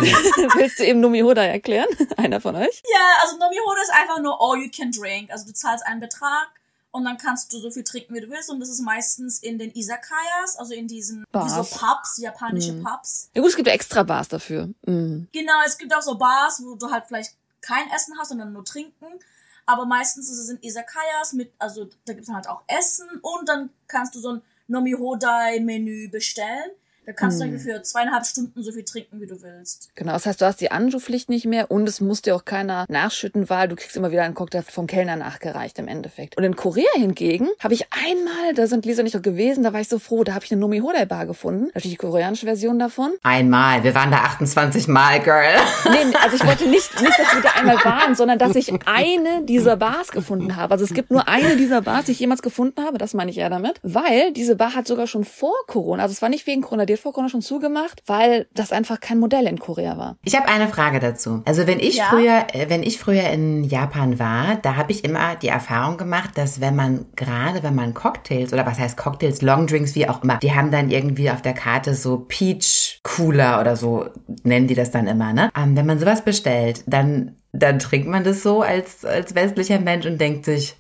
Willst du eben Nomi-Hodai erklären? Einer von euch? Ja, also Nomi-Hodai ist einfach nur all you can drink. Also du zahlst einen Betrag und dann kannst du so viel trinken, wie du willst. Und das ist meistens in den Isakayas, also in diesen Bars. so Pubs, japanische mm. Pubs. Ja gut, es gibt ja extra Bars dafür. Mm. Genau, es gibt auch so Bars, wo du halt vielleicht kein Essen hast, sondern nur trinken. Aber meistens ist es in Isakayas mit, also da gibt es halt auch Essen und dann kannst du so ein Nomi-Hodai-Menü bestellen. Da kannst hm. du für zweieinhalb Stunden so viel trinken, wie du willst. Genau, das heißt, du hast die Anschupflicht nicht mehr und es muss dir auch keiner nachschütten, weil du kriegst immer wieder einen Cocktail vom Kellner nachgereicht im Endeffekt. Und in Korea hingegen habe ich einmal, da sind Lisa nicht doch gewesen, da war ich so froh, da habe ich eine Nomi Hodai Bar gefunden. Natürlich die koreanische Version davon. Einmal, wir waren da 28 Mal, Girl. Nee, also ich wollte nicht, nicht, dass wir da einmal waren, sondern dass ich eine dieser Bars gefunden habe. Also es gibt nur eine dieser Bars, die ich jemals gefunden habe, das meine ich eher damit, weil diese Bar hat sogar schon vor Corona, also es war nicht wegen Corona, Corona schon zugemacht, weil das einfach kein Modell in Korea war. Ich habe eine Frage dazu. Also wenn ich ja? früher, äh, wenn ich früher in Japan war, da habe ich immer die Erfahrung gemacht, dass wenn man gerade, wenn man Cocktails oder was heißt Cocktails, Longdrinks, wie auch immer, die haben dann irgendwie auf der Karte so Peach Cooler oder so nennen die das dann immer, ne? Ähm, wenn man sowas bestellt, dann dann trinkt man das so als als westlicher Mensch und denkt sich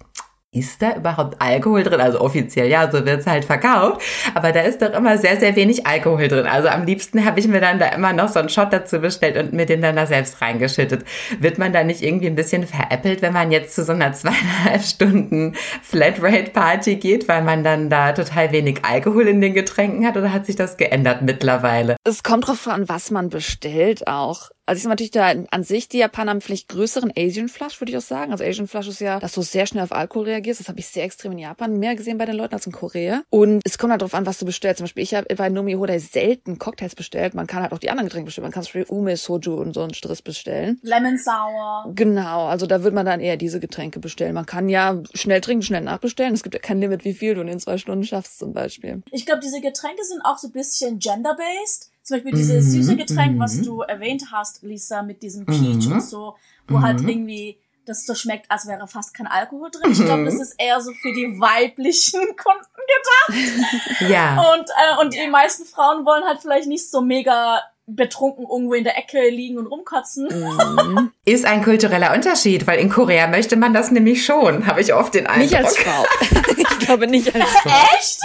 ist da überhaupt Alkohol drin? Also offiziell ja, so wird's halt verkauft. Aber da ist doch immer sehr, sehr wenig Alkohol drin. Also am liebsten habe ich mir dann da immer noch so einen Shot dazu bestellt und mir den dann da selbst reingeschüttet. Wird man da nicht irgendwie ein bisschen veräppelt, wenn man jetzt zu so einer zweieinhalb Stunden Flatrate-Party geht, weil man dann da total wenig Alkohol in den Getränken hat? Oder hat sich das geändert mittlerweile? Es kommt drauf an, was man bestellt auch. Also ich sag natürlich da an sich, die Japaner haben vielleicht größeren Asian Flush, würde ich auch sagen. Also Asian Flush ist ja, dass du sehr schnell auf Alkohol reagierst. Das habe ich sehr extrem in Japan mehr gesehen bei den Leuten als in Korea. Und es kommt halt darauf an, was du bestellst. Zum Beispiel, ich habe bei Nomi Hodai selten Cocktails bestellt. Man kann halt auch die anderen Getränke bestellen. Man kann zum Beispiel Ume, Soju und so einen Striss bestellen. Lemon Sour. Genau, also da würde man dann eher diese Getränke bestellen. Man kann ja schnell trinken, schnell nachbestellen. Es gibt ja kein Limit, wie viel du in den zwei Stunden schaffst zum Beispiel. Ich glaube, diese Getränke sind auch so ein bisschen gender-based. Zum Beispiel dieses mhm, süße Getränk, was mhm. du erwähnt hast, Lisa, mit diesem Peach mhm. und so, wo halt irgendwie das so schmeckt, als wäre fast kein Alkohol drin. Ich glaube, das ist eher so für die weiblichen Kunden gedacht. ja. Und, äh, und die meisten Frauen wollen halt vielleicht nicht so mega betrunken irgendwo in der Ecke liegen und rumkotzen. Ist ein kultureller Unterschied, weil in Korea möchte man das nämlich schon, habe ich oft den Eindruck. Nicht als Frau. ich glaube nicht als Frau. Echt?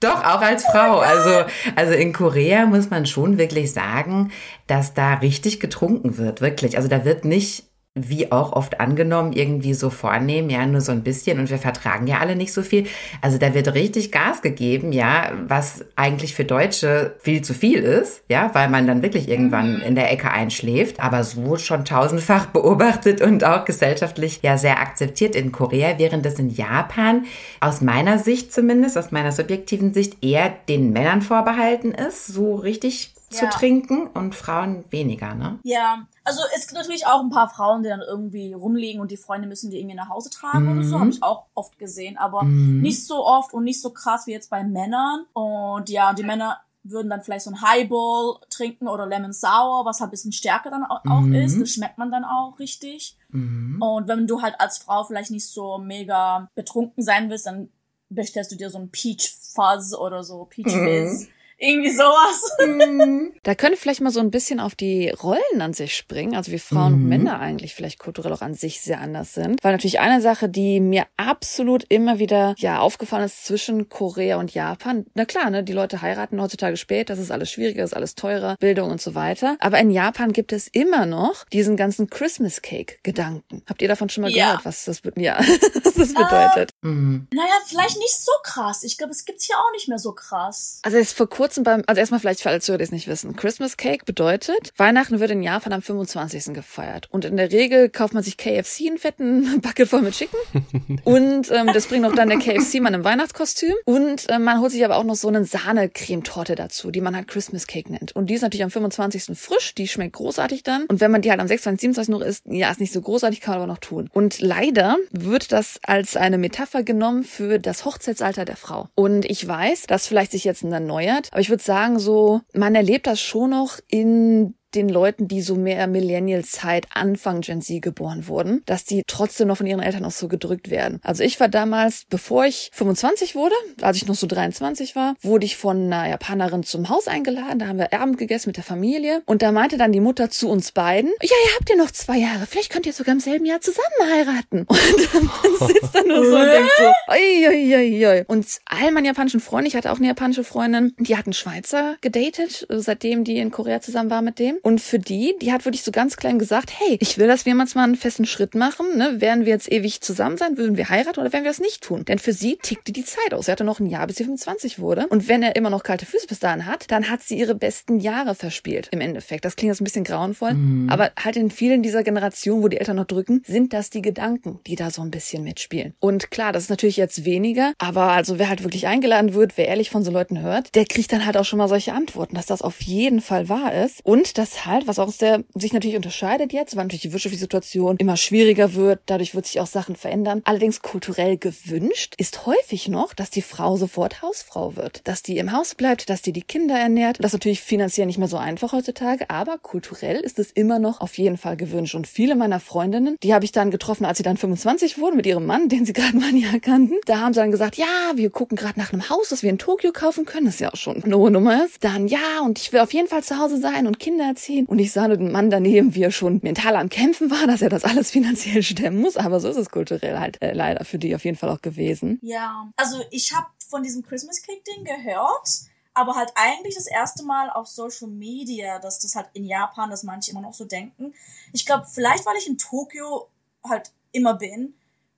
Doch, auch als Frau. Also, also in Korea muss man schon wirklich sagen, dass da richtig getrunken wird. Wirklich. Also da wird nicht wie auch oft angenommen, irgendwie so vornehmen, ja, nur so ein bisschen und wir vertragen ja alle nicht so viel. Also da wird richtig Gas gegeben, ja, was eigentlich für Deutsche viel zu viel ist, ja, weil man dann wirklich irgendwann in der Ecke einschläft, aber so schon tausendfach beobachtet und auch gesellschaftlich ja sehr akzeptiert in Korea, während es in Japan aus meiner Sicht zumindest, aus meiner subjektiven Sicht eher den Männern vorbehalten ist, so richtig zu Ja. trinken und Frauen weniger, ne? Ja, also es gibt natürlich auch ein paar Frauen, die dann irgendwie rumliegen und die Freunde müssen die irgendwie nach Hause tragen oder so, habe ich auch oft gesehen, aber nicht so oft und nicht so krass wie jetzt bei Männern. Und ja, die Männer würden dann vielleicht so ein Highball trinken oder Lemon Sour, was halt ein bisschen stärker dann au- auch ist. Das schmeckt man dann auch richtig. Und wenn du halt als Frau vielleicht nicht so mega betrunken sein willst, dann bestellst du dir so ein Peach Fuzz oder so Peach Fizz. Irgendwie sowas. Da könnte vielleicht mal so ein bisschen auf die Rollen an sich springen, also wie Frauen und Männer eigentlich vielleicht kulturell auch an sich sehr anders sind. Weil natürlich eine Sache, die mir absolut immer wieder ja aufgefallen ist zwischen Korea und Japan. Na klar, ne, die Leute heiraten heutzutage spät, das ist alles schwieriger, das ist alles teurer, Bildung und so weiter. Aber in Japan gibt es immer noch diesen ganzen Christmas Cake Gedanken. Habt ihr davon schon mal Ja. gehört, was das, be- ja, was das bedeutet? Naja, vielleicht nicht so krass. Ich glaube, es gibt's hier auch nicht mehr so krass. Also jetzt vor kurzem beim, also erstmal vielleicht für alle Zuhörer, die es nicht wissen. Christmas Cake bedeutet, Weihnachten wird in Japan am 25. gefeiert. Und in der Regel kauft man sich KFC, einen fetten Bucket voll mit Chicken. Und ähm, das bringt auch dann der KFC mal im Weihnachtskostüm. Und ähm, man holt sich aber auch noch so eine Sahne-Cremetorte dazu, die man halt Christmas Cake nennt. Und die ist natürlich am 25. frisch, die schmeckt großartig dann. Und wenn man die halt am 26., 27. noch isst, ja, ist nicht so großartig, kann man aber noch tun. Und leider wird das als eine Metapher genommen für das Hochzeitsalter der Frau. Und ich weiß, dass vielleicht sich jetzt erneuert, aber ich würde sagen, so, man erlebt das schon noch in den Leuten, die so mehr Millennial-Zeit, Anfang Gen Z geboren wurden, dass die trotzdem noch von ihren Eltern auch so gedrückt werden. Also ich war damals, bevor ich 25 wurde, als ich noch so 23 war, wurde ich von einer Japanerin zum Haus eingeladen. Da haben wir Abend gegessen mit der Familie. Und da meinte dann die Mutter zu uns beiden, ja, ihr habt ja noch zwei Jahre, vielleicht könnt ihr sogar im selben Jahr zusammen heiraten. Und man sitzt dann nur so und denkt so, oi, oi, oi, oi. Und all meine japanischen Freunde, ich hatte auch eine japanische Freundin, die hat einen Schweizer gedatet, seitdem die in Korea zusammen war mit dem. Und für die, die hat wirklich so ganz klein gesagt, hey, ich will, dass wir jetzt mal einen festen Schritt machen. Ne? Werden wir jetzt ewig zusammen sein? Würden wir heiraten oder werden wir das nicht tun? Denn für sie tickte die Zeit aus. Sie hatte noch ein Jahr, bis sie 25 wurde. Und wenn er immer noch kalte Füße bis dahin hat, dann hat sie ihre besten Jahre verspielt. Im Endeffekt. Das klingt jetzt ein bisschen grauenvoll. Aber halt in vielen dieser Generationen, wo die Eltern noch drücken, sind das die Gedanken, die da so ein bisschen mitspielen. Und klar, das ist natürlich jetzt weniger. Aber also wer halt wirklich eingeladen wird, wer ehrlich von so Leuten hört, der kriegt dann halt auch schon mal solche Antworten, dass das auf jeden Fall wahr ist. Und dass halt, was auch der sich natürlich unterscheidet jetzt, weil natürlich die wirtschaftliche Situation immer schwieriger wird, dadurch wird sich auch Sachen verändern. Allerdings kulturell gewünscht ist häufig noch, dass die Frau sofort Hausfrau wird, dass die im Haus bleibt, dass die die Kinder ernährt. Das ist natürlich finanziell nicht mehr so einfach heutzutage, aber kulturell ist es immer noch auf jeden Fall gewünscht. Und viele meiner Freundinnen, die habe ich dann getroffen, als sie dann 25 wurden mit ihrem Mann, den sie gerade mal ein Jahr kannten. Da haben sie dann gesagt, ja, wir gucken gerade nach einem Haus, das wir in Tokio kaufen können, das ja auch schon eine hohe Nummer ist. Dann ja, und ich will auf jeden Fall zu Hause sein und Kinder erziehen. Und ich sah nur den Mann daneben, wie er schon mental am Kämpfen war, dass er das alles finanziell stemmen muss. Aber so ist es kulturell halt äh, leider für die auf jeden Fall auch gewesen. Ja, also ich habe von diesem Christmas Cake Ding gehört, aber halt eigentlich das erste Mal auf Social Media, dass das halt in Japan, dass manche immer noch so denken. Ich glaube, vielleicht weil ich in Tokio halt immer bin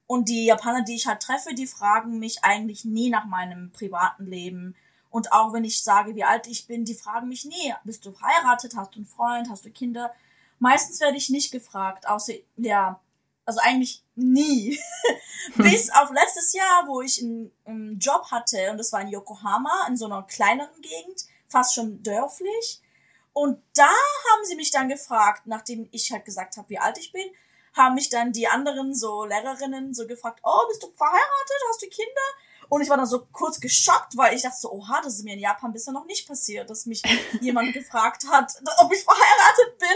und die Japaner, die ich halt treffe, die fragen mich eigentlich nie nach meinem privaten Leben. Und auch wenn ich sage, wie alt ich bin, die fragen mich nie, bist du verheiratet, hast du einen Freund, hast du Kinder? Meistens werde ich nicht gefragt, außer, ja, also eigentlich nie. Bis auf letztes Jahr, wo ich einen, einen Job hatte, und das war in Yokohama, in so einer kleineren Gegend, fast schon dörflich. Und da haben sie mich dann gefragt, nachdem ich halt gesagt habe, wie alt ich bin, haben mich dann die anderen so Lehrerinnen so gefragt, oh, bist du verheiratet, hast du Kinder? Und ich war dann so kurz geschockt, weil ich dachte so, oha, das ist mir in Japan bisher noch nicht passiert, dass mich jemand gefragt hat, ob ich verheiratet bin.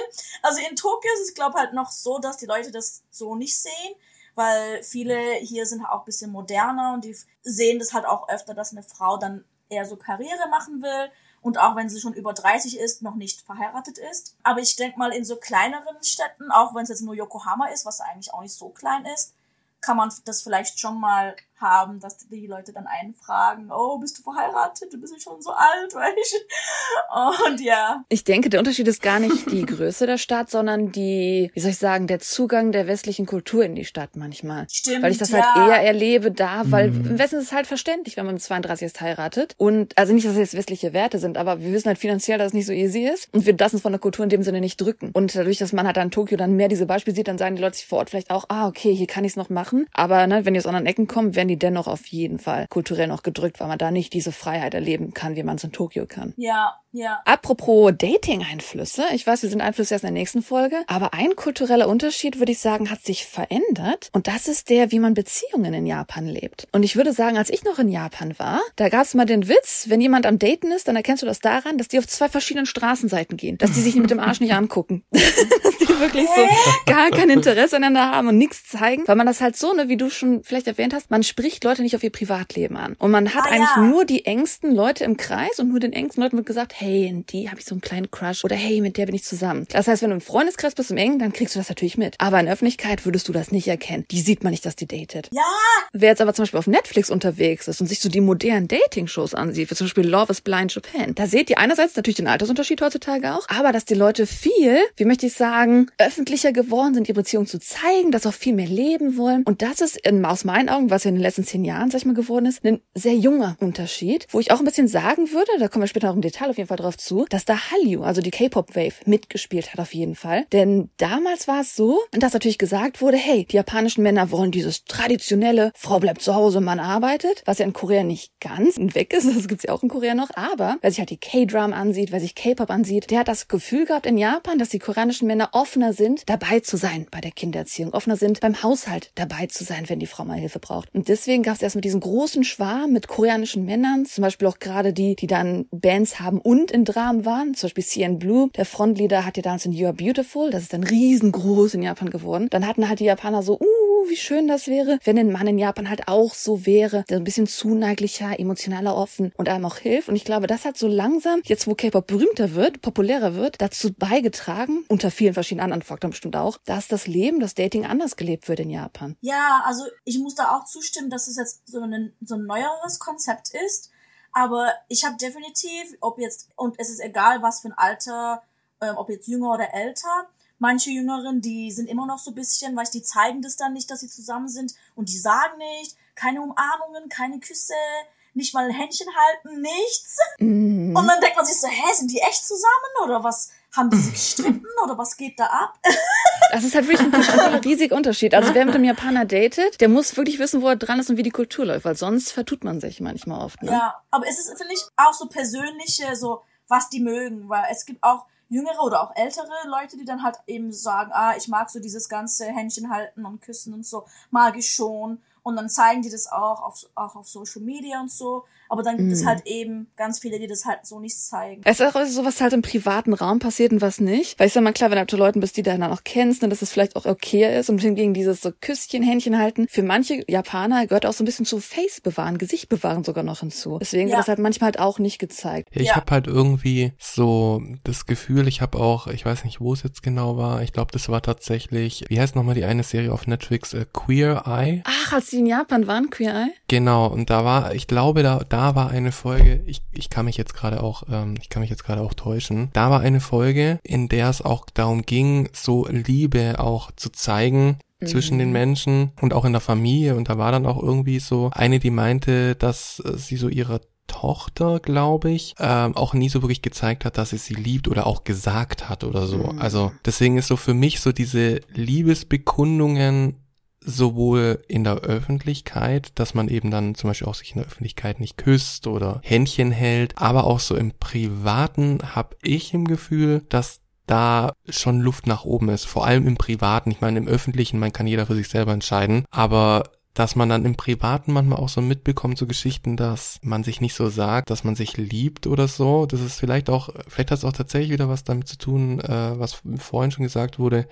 Also in Tokio ist es, glaube halt noch so, dass die Leute das so nicht sehen, weil viele hier sind halt auch ein bisschen moderner und die sehen das halt auch öfter, dass eine Frau dann eher so Karriere machen will und auch wenn sie schon über 30 ist, noch nicht verheiratet ist. Aber ich denke mal, in so kleineren Städten, auch wenn es jetzt nur Yokohama ist, was eigentlich auch nicht so klein ist, kann man das vielleicht schon mal haben, dass die Leute dann einen fragen, oh, bist du verheiratet? Du bist ja schon so alt, weißt du? Und ja. Ich denke, der Unterschied ist gar nicht die Größe der Stadt, sondern die, wie soll ich sagen, der Zugang der westlichen Kultur in die Stadt manchmal. Stimmt, Weil ich das ja. halt eher erlebe da, weil im Westen ist es halt verständlich, wenn man mit 32 erst heiratet. Und also nicht, dass es jetzt westliche Werte sind, aber wir wissen halt finanziell, dass es nicht so easy ist. Und wir lassen es von der Kultur in dem Sinne nicht drücken. Und dadurch, dass man halt an Tokio dann mehr diese Beispiele sieht, dann sagen die Leute sich vor Ort vielleicht auch, ah, okay, hier kann ich es noch machen. Aber ne, wenn die aus anderen Ecken kommen, werden die dennoch auf jeden Fall kulturell noch gedrückt, weil man da nicht diese Freiheit erleben kann, wie man es in Tokio kann. Ja, ja. Apropos Dating-Einflüsse, ich weiß, wir sind Einflüsse erst in der nächsten Folge, aber ein kultureller Unterschied, würde ich sagen, hat sich verändert und das ist der, wie man Beziehungen in Japan lebt. Und ich würde sagen, als ich noch in Japan war, da gab es mal den Witz, wenn jemand am Daten ist, dann erkennst du das daran, dass die auf zwei verschiedenen Straßenseiten gehen, dass die sich mit dem Arsch nicht angucken, dass die wirklich so gar kein Interesse aneinander haben und nichts zeigen, weil man das halt so, ne, wie du schon vielleicht erwähnt hast, man spricht Leute nicht auf ihr Privatleben an und man hat Ah, eigentlich ja. nur die engsten Leute im Kreis und nur den engsten Leuten wird gesagt, hey, in die habe ich so einen kleinen Crush oder hey, mit der bin ich zusammen. Das heißt, wenn du im Freundeskreis bist im Engen, dann kriegst du das natürlich mit. Aber in der Öffentlichkeit würdest du das nicht erkennen. Die sieht man nicht, dass die datet. Ja, Wer jetzt aber zum Beispiel auf Netflix unterwegs ist und sich so die modernen Dating-Shows ansieht, wie zum Beispiel Love is Blind Japan, da seht ihr einerseits natürlich den Altersunterschied heutzutage auch, aber dass die Leute viel, wie möchte ich sagen, öffentlicher geworden sind, ihre Beziehung zu zeigen, dass auch viel mehr leben wollen. Und das ist in, aus meinen Augen, was ja in den letzten zehn Jahren, sag ich mal, geworden ist, ein sehr junger Unterschied, wo ich auch ein bisschen sagen würde, da kommen wir später noch im Detail auf jeden Fall drauf zu, dass da Hallyu, also die K-Pop-Wave, mitgespielt hat auf jeden Fall. Denn damals war es so, dass natürlich gesagt wurde, hey, die japanischen Männer wollen dieses traditionelle, Frau bleibt zu Hause, Mann arbeitet, was ja in Korea nicht ganz weg ist, das gibt's ja auch in Korea noch, aber wer sich halt die K-Drum ansieht, wer sich K-Pop ansieht, der hat das Gefühl gehabt in Japan, dass die koreanischen Männer offener sind, dabei zu sein bei der Kindererziehung, offener sind beim Haushalt dabei zu sein, wenn die Frau mal Hilfe braucht. Und deswegen gab's erst mit diesen großen Schwarm mit koreanischen Männern, zum Beispiel auch gerade die, die dann Bands haben und in Dramen waren, zum Beispiel CN Blue, der Frontleader hat ja damals in You Are Beautiful, das ist dann riesengroß in Japan geworden. Dann hatten halt die Japaner so, uh, wie schön das wäre, wenn ein Mann in Japan halt auch so wäre, der ein bisschen zuneiglicher, emotionaler, offen und einem auch hilft. Und ich glaube, das hat so langsam, jetzt wo K-Pop berühmter wird, populärer wird, dazu beigetragen, unter vielen verschiedenen anderen Faktoren bestimmt auch, dass das Leben, das Dating anders gelebt wird in Japan. ja, also ich muss da auch zustimmen, dass es jetzt so ein, so ein neueres Konzept ist. Aber ich habe definitiv, ob jetzt, und es ist egal, was für ein Alter, ähm, ob jetzt jünger oder älter, manche Jüngeren, die sind immer noch so ein bisschen, weil die zeigen das dann nicht, dass sie zusammen sind und die sagen nicht, keine Umarmungen, keine Küsse, nicht mal ein Händchen halten, nichts. Mhm. Und dann denkt man sich so, hä, sind die echt zusammen oder was? Haben die sich gestritten oder was geht da ab? Das ist halt wirklich ein kultureller riesiger Unterschied. Also wer mit einem Japaner datet, der muss wirklich wissen, wo er dran ist und wie die Kultur läuft, weil sonst vertut man sich manchmal oft. Ne? Ja, aber es ist, finde ich, auch so persönliche, so, was die mögen, weil es gibt auch jüngere oder auch ältere Leute, die dann halt eben sagen, ah, ich mag so dieses ganze Händchen halten und küssen und so, mag ich schon. Und dann zeigen die das auch auf, auch auf Social Media und so. Aber dann gibt Mhm. es halt eben ganz viele, die das halt so nicht zeigen. Es ist auch so, was halt im privaten Raum passiert und was nicht. Weil ich sag mal, klar, wenn du mit Leuten bist, die du dann auch kennst, ne, dass es vielleicht auch okay ist und hingegen dieses so Küsschen, Händchen halten. Für manche Japaner gehört auch so ein bisschen zu Face bewahren, Gesicht bewahren sogar noch hinzu. Deswegen Ja. wird das halt manchmal halt auch nicht gezeigt. Ja, ich Ja. habe halt irgendwie so das Gefühl, ich habe auch, ich weiß nicht, wo es jetzt genau war, ich glaube, das war tatsächlich, wie heißt nochmal die eine Serie auf Netflix, äh, Queer Eye? Ach, als die in Japan waren, Queer Eye? Genau, und da war, ich glaube, da, da war eine Folge, ich, ich kann mich jetzt gerade auch, ähm, ich kann mich jetzt gerade auch täuschen. Da war eine Folge, in der es auch darum ging, so Liebe auch zu zeigen zwischen den Menschen und auch in der Familie. Und da war dann auch irgendwie so eine, die meinte, dass äh, sie so ihrer Tochter, glaube ich, ähm, auch nie so wirklich gezeigt hat, dass sie sie liebt oder auch gesagt hat oder so. Mhm. Also deswegen ist so für mich so diese Liebesbekundungen sowohl in der Öffentlichkeit, dass man eben dann zum Beispiel auch sich in der Öffentlichkeit nicht küsst oder Händchen hält, aber auch so im Privaten habe ich im Gefühl, dass da schon Luft nach oben ist, vor allem im Privaten. Ich meine, im Öffentlichen, man kann jeder für sich selber entscheiden, aber dass man dann im Privaten manchmal auch so mitbekommt, so Geschichten, dass man sich nicht so sagt, dass man sich liebt oder so. Das ist vielleicht auch, vielleicht hat es auch tatsächlich wieder was damit zu tun, äh, was vorhin schon gesagt wurde,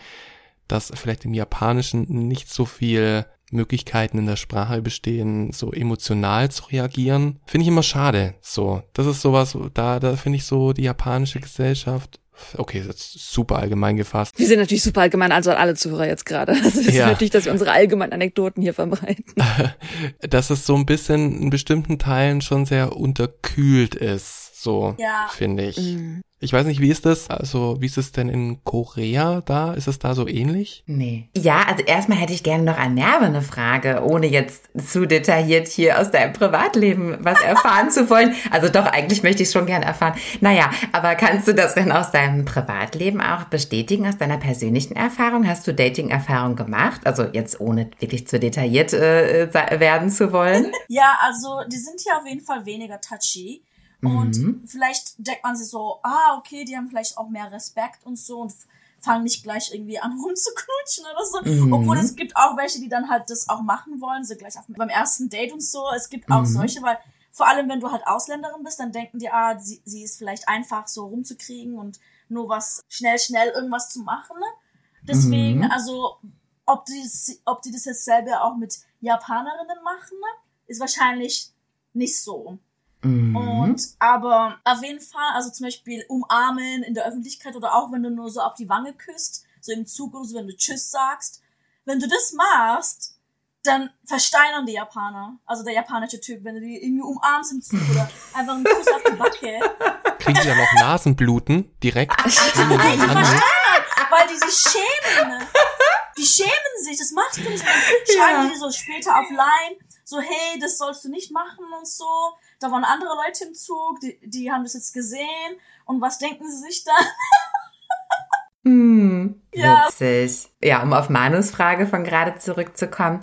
dass vielleicht im Japanischen nicht so viel Möglichkeiten in der Sprache bestehen, so emotional zu reagieren. Finde ich immer schade. So, das ist sowas, da, da finde ich so die japanische Gesellschaft Okay, das ist super allgemein gefasst. Wir sind natürlich super allgemein, also an alle Zuhörer jetzt gerade. Das ist Ja. natürlich, dass wir unsere allgemeinen Anekdoten hier verbreiten. Dass es so ein bisschen in bestimmten Teilen schon sehr unterkühlt ist, so Ja. finde ich. Mhm. Ich weiß nicht, wie ist das? Also, wie ist es denn in Korea da? Ist es da so ähnlich? Nee. Ja, also erstmal hätte ich gerne noch an Merve eine Frage, ohne jetzt zu detailliert hier aus deinem Privatleben was erfahren zu wollen. Also doch, eigentlich möchte ich es schon gerne erfahren. Naja, aber kannst du das denn aus deinem Privatleben auch bestätigen, aus deiner persönlichen Erfahrung? Hast du Dating-Erfahrung gemacht? Also jetzt ohne wirklich zu detailliert äh, werden zu wollen? Ja, also die sind hier auf jeden Fall weniger touchy. Und Mhm. vielleicht denkt man sich so, ah, okay, die haben vielleicht auch mehr Respekt und so und fangen nicht gleich irgendwie an rumzuknutschen oder so. Mhm. Obwohl es gibt auch welche, die dann halt das auch machen wollen, so gleich auf, beim ersten Date und so. Es gibt auch Mhm. solche, weil vor allem, wenn du halt Ausländerin bist, dann denken die, ah, sie, sie ist vielleicht einfach so rumzukriegen und nur was schnell, schnell irgendwas zu machen. ne? Deswegen, Mhm. also, ob die, ob die das jetzt selber auch mit Japanerinnen machen, ne, ist wahrscheinlich nicht so. Mhm. Und aber auf jeden Fall, also zum Beispiel umarmen in der Öffentlichkeit oder auch wenn du nur so auf die Wange küsst, so im Zug oder so, wenn du Tschüss sagst, wenn du das machst, dann versteinern die Japaner. Also der japanische Typ, wenn du die irgendwie umarmst im Zug oder einfach einen Kuss auf die Backe. Kriegen die dann noch Nasenbluten direkt? Nein, die versteinern, weil die sich schämen. Die schämen sich, das machst du nicht. Dann schreiben Ja. die so später auf Line, so hey, das sollst du nicht machen und so. Da waren andere Leute im Zug, die, die haben das jetzt gesehen. Und was denken sie sich dann? Hm, Ja. witzig. Ja, um auf Manus Frage von gerade zurückzukommen.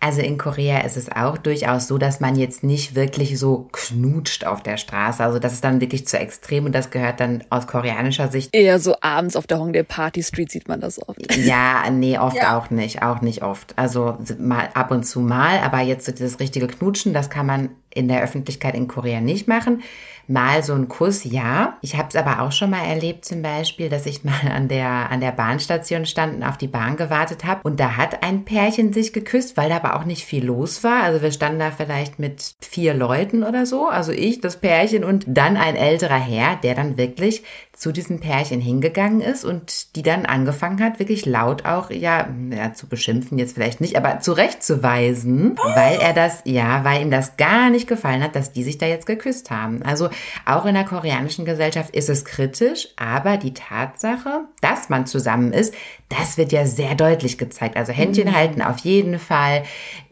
Also in Korea ist es auch durchaus so, dass man jetzt nicht wirklich so knutscht auf der Straße. Also das ist dann wirklich zu extrem und das gehört dann aus koreanischer Sicht. Eher so abends auf der Hongdae Party Street sieht man das oft. Ja, nee, oft Ja. auch nicht, auch nicht oft. Also mal ab und zu mal, aber jetzt so dieses richtige Knutschen, das kann man in der Öffentlichkeit in Korea nicht machen. Mal so ein Kuss, ja. Ich habe es aber auch schon mal erlebt, zum Beispiel, dass ich mal an der an der Bahnstation stand und auf die Bahn gewartet habe und da hat ein Pärchen sich geküsst, weil da aber auch nicht viel los war. Also wir standen da vielleicht mit vier Leuten oder so, also ich, das Pärchen und dann ein älterer Herr, der dann wirklich zu diesem Pärchen hingegangen ist und die dann angefangen hat, wirklich laut auch, ja, ja zu beschimpfen jetzt vielleicht nicht, aber zurechtzuweisen, weil er das, ja, weil ihm das gar nicht gefallen hat, dass die sich da jetzt geküsst haben. Also auch in der koreanischen Gesellschaft ist es kritisch, aber die Tatsache, dass man zusammen ist, das wird ja sehr deutlich gezeigt. Also Händchen halten auf jeden Fall.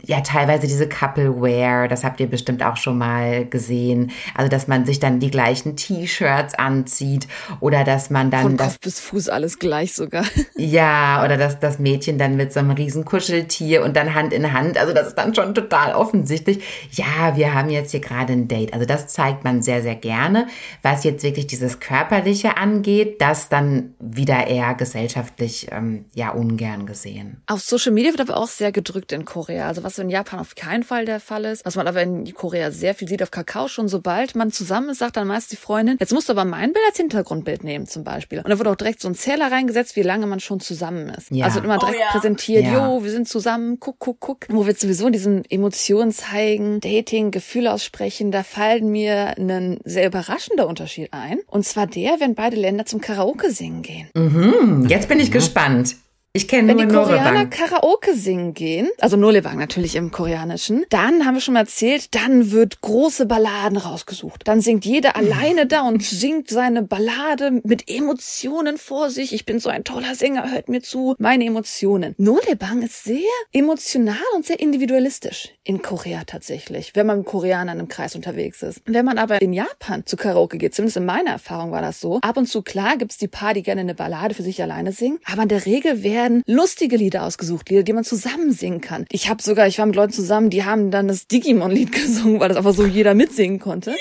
Ja, teilweise diese Couple Wear, das habt ihr bestimmt auch schon mal gesehen. Also, dass man sich dann die gleichen T-Shirts anzieht oder dass man dann Von das Kopf bis Fuß alles gleich sogar. ja, oder dass das Mädchen dann mit so einem riesen Kuscheltier und dann Hand in Hand, also das ist dann schon total offensichtlich. Ja, wir haben jetzt hier gerade ein Date. Also das zeigt man sehr, sehr gerne. Was jetzt wirklich dieses Körperliche angeht, das dann wieder eher gesellschaftlich, ähm, ja, ungern gesehen. Auf Social Media wird aber auch sehr gedrückt in Korea. Also was in Japan auf keinen Fall der Fall ist. Was man aber in Korea sehr viel sieht auf Kakao schon, sobald man zusammen ist, sagt dann meist die Freundin, jetzt musst du aber mein Bild als Hintergrundbild nehmen zum Beispiel. Und da wird auch direkt so ein Zähler reingesetzt, wie lange man schon zusammen ist. Ja. Also immer direkt Oh ja. präsentiert, Ja. jo, wir sind zusammen, guck, guck, guck. Wo wir sowieso diesen Emotionen zeigen, Dating, Gefühle aussprechen, da fallen mir ein sehr überraschender Unterschied ein. Und zwar der, wenn beide Länder zum Karaoke singen gehen. Mhm, jetzt bin ich gespannt. Ich kenne Wenn die Koreaner. Karaoke singen gehen, also Nolebang natürlich im Koreanischen, dann haben wir schon mal erzählt, dann wird große Balladen rausgesucht. Dann singt jeder alleine da und singt seine Ballade mit Emotionen vor sich. Ich bin so ein toller Sänger, hört mir zu. Meine Emotionen. Nolebang ist sehr emotional und sehr individualistisch in Korea tatsächlich, wenn man mit Koreanern im Kreis unterwegs ist. Wenn man aber in Japan zu Karaoke geht, zumindest in meiner Erfahrung war das so, ab und zu klar gibt's die Paar, die gerne eine Ballade für sich alleine singen, aber in der Regel werden lustige Lieder ausgesucht, Lieder, die man zusammen singen kann. Ich habe sogar, ich war mit Leuten zusammen, die haben dann das Digimon-Lied gesungen, weil das einfach so jeder mitsingen konnte. Ja!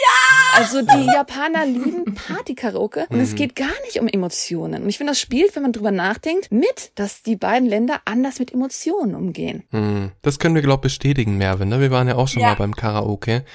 Also die Japaner lieben Party-Karaoke und es geht gar nicht um Emotionen. Und ich finde, das spielt, wenn man drüber nachdenkt, mit, dass die beiden Länder anders mit Emotionen umgehen. Hm. Das können wir, glaube ich, bestätigen, Mervin. Ne? Wir waren ja auch schon Ja. mal beim Karaoke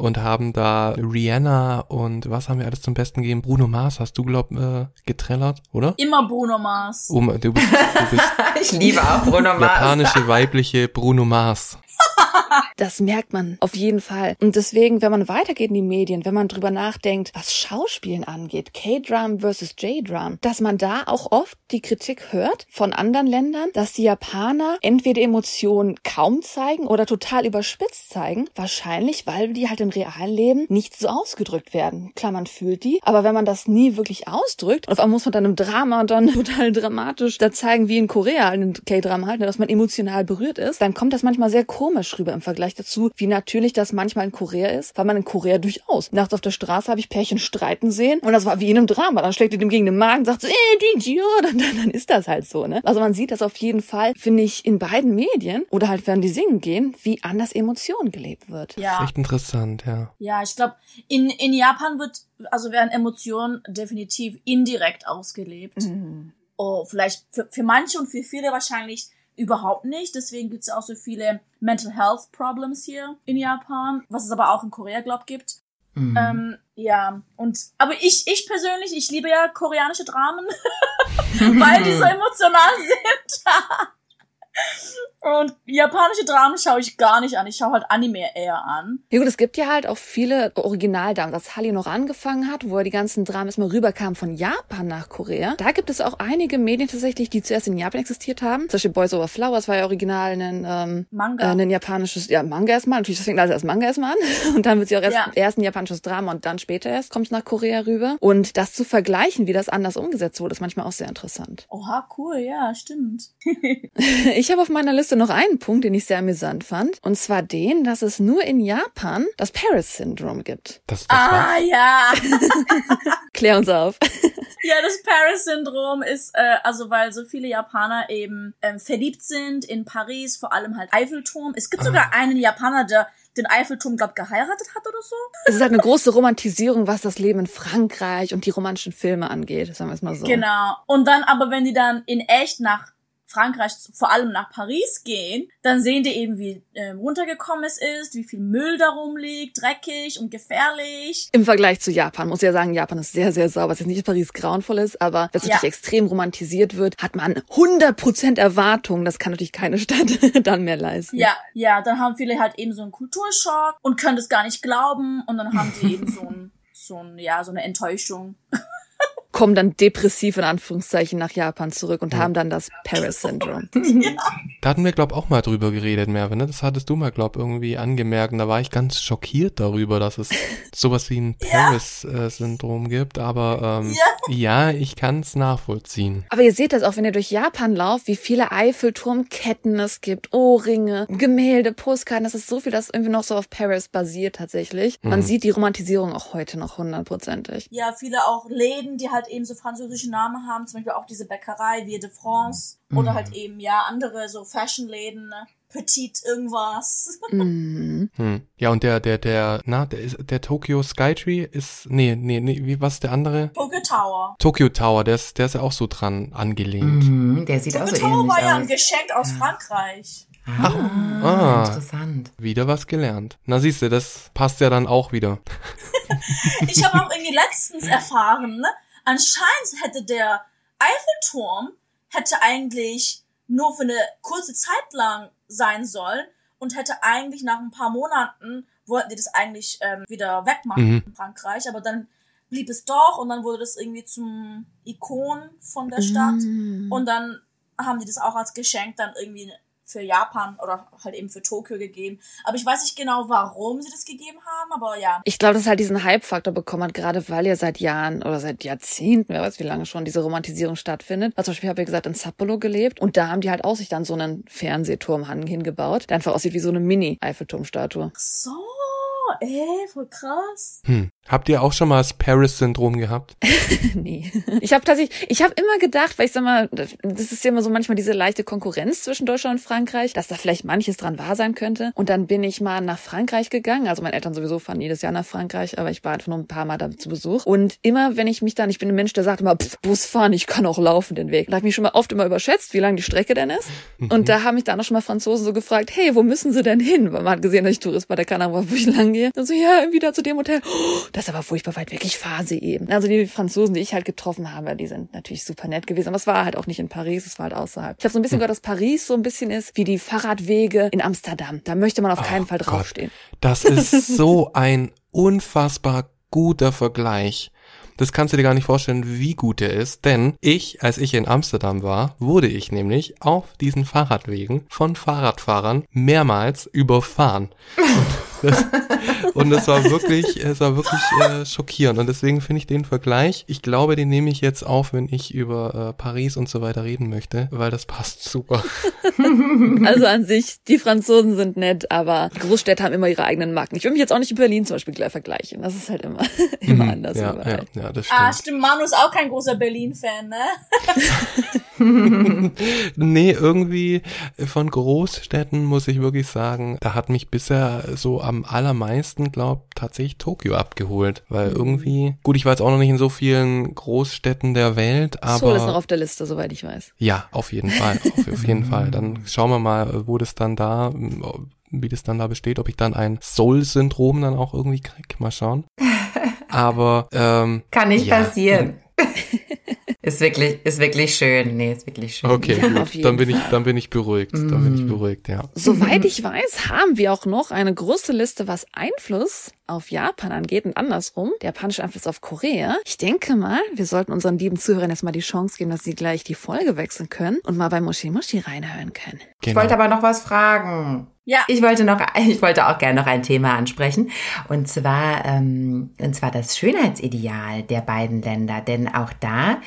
und haben da Rihanna und was haben wir alles zum Besten gegeben? Bruno Mars hast du, glaub, äh, getrellert, oder? Immer Bruno Mars. Um, du bist, du bist Ich liebe auch Bruno Mars. japanische weibliche Bruno Mars. Das merkt man auf jeden Fall. Und deswegen, wenn man weitergeht in die Medien, wenn man drüber nachdenkt, was Schauspielen angeht, K-Drum versus J-Drum, dass man da auch oft die Kritik hört von anderen Ländern, dass die Japaner entweder Emotionen kaum zeigen oder total überspitzt zeigen. Wahrscheinlich, weil die halt im realen Leben nicht so ausgedrückt werden. Klar, man fühlt die, aber wenn man das nie wirklich ausdrückt, und auf einmal muss man dann im Drama dann total dramatisch da zeigen, wie in Korea, in K-Drama halt, ne, dass man emotional berührt ist, dann kommt das manchmal sehr komisch rüber im Vergleich dazu, wie natürlich das manchmal in Korea ist, weil man in Korea durchaus. Nachts auf der Straße habe ich Pärchen streiten sehen und das war wie in einem Drama. Dann schlägt ihr dem gegen den Magen, sagt so, eh, die Idiot, dann, dann, dann ist das halt so, ne? Also man sieht das auf jeden Fall, finde ich, in beiden Medien oder halt, wenn die singen gehen, wie anders Emotion gelebt wird. Das ist Ja. echt interessant, ja. Ja, ich glaube, in, in Japan wird, also werden Emotionen definitiv indirekt ausgelebt. Mhm. Oh, vielleicht für, für manche und für viele wahrscheinlich überhaupt nicht. Deswegen gibt's ja auch so viele Mental Health Problems hier in Japan, was es aber auch in Korea, glaub gibt. Mhm. Ähm, ja, und aber ich, ich persönlich, ich liebe ja koreanische Dramen, weil die so emotional sind. und japanische Dramen schaue ich gar nicht an. Ich schaue halt Anime eher an. Ja gut, es gibt ja halt auch viele Originaldramen, als Halli noch angefangen hat, wo er die ganzen Dramen erstmal rüberkamen von Japan nach Korea. Da gibt es auch einige Medien tatsächlich, die zuerst in Japan existiert haben. Zum Beispiel Boys Over Flowers war ja original ein, ähm, äh, Manga. ein japanisches, ja, Manga erstmal. Natürlich, das fängt alles als Manga erstmal an. Und dann wird sie auch erst, Ja. erst ein japanisches Drama und dann später erst kommt es nach Korea rüber. Und das zu vergleichen, wie das anders umgesetzt wurde, ist manchmal auch sehr interessant. Oha, cool, ja, stimmt. Ich habe auf meiner Liste noch einen Punkt, den ich sehr amüsant fand. Und zwar den, dass es nur in Japan das Paris-Syndrom gibt. Das, das Ah, war's. ja. Klär uns auf. Ja, das Paris-Syndrom ist, äh, also weil so viele Japaner eben ähm, verliebt sind in Paris, vor allem halt Eiffelturm. Es gibt sogar einen Japaner, der den Eiffelturm, glaub, geheiratet hat oder so. Es ist halt eine große Romantisierung, was das Leben in Frankreich und die romantischen Filme angeht, sagen wir es mal so. Genau. Und dann aber, wenn die dann in echt nach Frankreich, vor allem nach Paris gehen, dann sehen die eben, wie ähm, runtergekommen es ist, wie viel Müll da rumliegt, dreckig und gefährlich. Im Vergleich zu Japan muss ich ja sagen, Japan ist sehr, sehr sauber. Was jetzt nicht in Paris grauenvoll ist, aber es Ja. natürlich extrem romantisiert wird, hat man 100% Erwartungen. Das kann natürlich keine Stadt dann mehr leisten. Ja, ja, dann haben viele halt eben so einen Kulturschock und können das gar nicht glauben und dann haben die eben so ein, so ein, ja, so eine Enttäuschung. Kommen dann depressiv in Anführungszeichen nach Japan zurück und haben dann das Paris-Syndrom. Da hatten wir, glaub, auch mal drüber geredet, Merve, ne? Das hattest du mal, glaub, irgendwie angemerkt. Und da war ich ganz schockiert darüber, dass es sowas wie ein Paris-Syndrom gibt. Aber ähm, ja. ich kann's nachvollziehen. Aber ihr seht das auch, wenn ihr durch Japan lauft, wie viele Eiffelturmketten es gibt, Ohrringe, Gemälde, Postkarten. Das ist so viel, das irgendwie noch so auf Paris basiert tatsächlich. Man Mhm. sieht die Romantisierung auch heute noch hundertprozentig. Ja, viele auch Läden, die halt eben so französische Namen haben, zum Beispiel auch diese Bäckerei Vie de France oder halt eben, ja, andere so Fashion-Läden, ne? Petit irgendwas. Mhm. Hm. Ja, und der, der, der, na, der, ist, der Tokyo Skytree ist, nee, nee, nee, wie, was ist der andere? Tokyo Tower. Tokyo Tower, der ist, der ist ja auch so dran angelehnt. Mhm, der sieht auch Tokyo so Tower war ja ein aus. Geschenk aus Frankreich. Ah, ah. interessant. Wieder was gelernt. Na siehst du, das passt ja dann auch wieder. Ich habe auch irgendwie letztens erfahren, ne? Anscheinend hätte der Eiffelturm hätte eigentlich nur für eine kurze Zeit lang sein sollen und hätte eigentlich nach ein paar Monaten wollten die das eigentlich ähm, wieder wegmachen Mhm. in Frankreich, aber dann blieb es doch und dann wurde das irgendwie zum Ikon von der Stadt Mhm. und dann haben die das auch als Geschenk dann irgendwie für Japan oder halt eben für Tokio gegeben. Aber ich weiß nicht genau, warum sie das gegeben haben, aber ja. Ich glaube, dass halt diesen Hype-Faktor bekommen hat, gerade weil ja seit Jahren oder seit Jahrzehnten, wer weiß wie lange schon, diese Romantisierung stattfindet. Also zum Beispiel habe ich gesagt, in Sapporo gelebt und da haben die halt auch sich dann so einen Fernsehturm hingebaut, der einfach aussieht wie so eine Mini-Eiffelturmstatue. So, ey, voll krass. Hm. Habt ihr auch schon mal das Paris-Syndrom gehabt? nee. Ich habe tatsächlich, ich habe immer gedacht, weil ich sag mal, das ist ja immer so manchmal diese leichte Konkurrenz zwischen Deutschland und Frankreich, dass da vielleicht manches dran wahr sein könnte. Und dann bin ich mal nach Frankreich gegangen. Also meine Eltern sowieso fahren jedes Jahr nach Frankreich, aber ich war einfach nur ein paar Mal da zu Besuch. Und immer, wenn ich mich dann, ich bin ein Mensch, der sagt immer, pff, Bus fahren, ich kann auch laufen den Weg. Da habe ich mich schon mal oft immer überschätzt, wie lang die Strecke denn ist. Und da haben mich dann auch schon mal Franzosen so gefragt, hey, wo müssen sie denn hin? Weil man hat gesehen, dass ich Tourist bei der Kanada war, wo ich lang gehe. Hier. Dann so, ja, wieder zu dem Hotel. Oh, das ist aber furchtbar weit weg. Ich fahre sie eben. Also die Franzosen, die ich halt getroffen habe, die sind natürlich super nett gewesen. Aber es war halt auch nicht in Paris, es war halt außerhalb. Ich habe so ein bisschen hm. gehört, dass Paris so ein bisschen ist wie die Fahrradwege in Amsterdam. Da möchte man auf keinen oh Fall draufstehen. Gott. Das ist so ein unfassbar guter Vergleich. Das kannst du dir gar nicht vorstellen, wie gut er ist, denn ich, als ich in Amsterdam war, wurde ich nämlich auf diesen Fahrradwegen von Fahrradfahrern mehrmals überfahren. Und es war wirklich, es war wirklich äh, schockierend. Und deswegen finde ich den Vergleich, ich glaube, den nehme ich jetzt auf, wenn ich über äh, Paris und so weiter reden möchte, weil das passt super. Also an sich, die Franzosen sind nett, aber Großstädte haben immer ihre eigenen Marken. Ich will mich jetzt auch nicht mit Berlin zum Beispiel gleich vergleichen. Das ist halt immer, immer mhm, anders. Ja, ja, ja, das stimmt. Ah, stimmt. Manu ist auch kein großer Berlin-Fan, ne? nee, irgendwie von Großstädten muss ich wirklich sagen, da hat mich bisher so am allermeisten, glaub, tatsächlich Tokio abgeholt. Weil mhm. irgendwie, gut, ich war jetzt auch noch nicht in so vielen Großstädten der Welt, aber. Seoul ist noch auf der Liste, soweit ich weiß. Ja, auf jeden Fall. Auf, auf jeden Fall. Dann schauen wir mal, wo das dann da, wie das dann da besteht, ob ich dann ein Soul-Syndrom dann auch irgendwie krieg. Mal schauen. Aber ähm, kann nicht ja. passieren. Ist wirklich, ist wirklich schön. Nee, ist wirklich schön. Okay, ja, gut. Dann bin ich, dann bin ich beruhigt. Mm. Dann bin ich mm. beruhigt, ja. Soweit ich weiß, haben wir auch noch eine große Liste, was Einfluss auf Japan angeht und andersrum, der japanische Einfluss auf Korea. Ich denke mal, wir sollten unseren lieben Zuhörern jetzt mal die Chance geben, dass sie gleich die Folge wechseln können und mal bei Moshi Moshi reinhören können. Genau. Ich wollte aber noch was fragen. Ja. Ich wollte noch, ich wollte auch gerne noch ein Thema ansprechen. Und zwar, ähm, und zwar das Schönheitsideal der beiden Länder. Denn auch da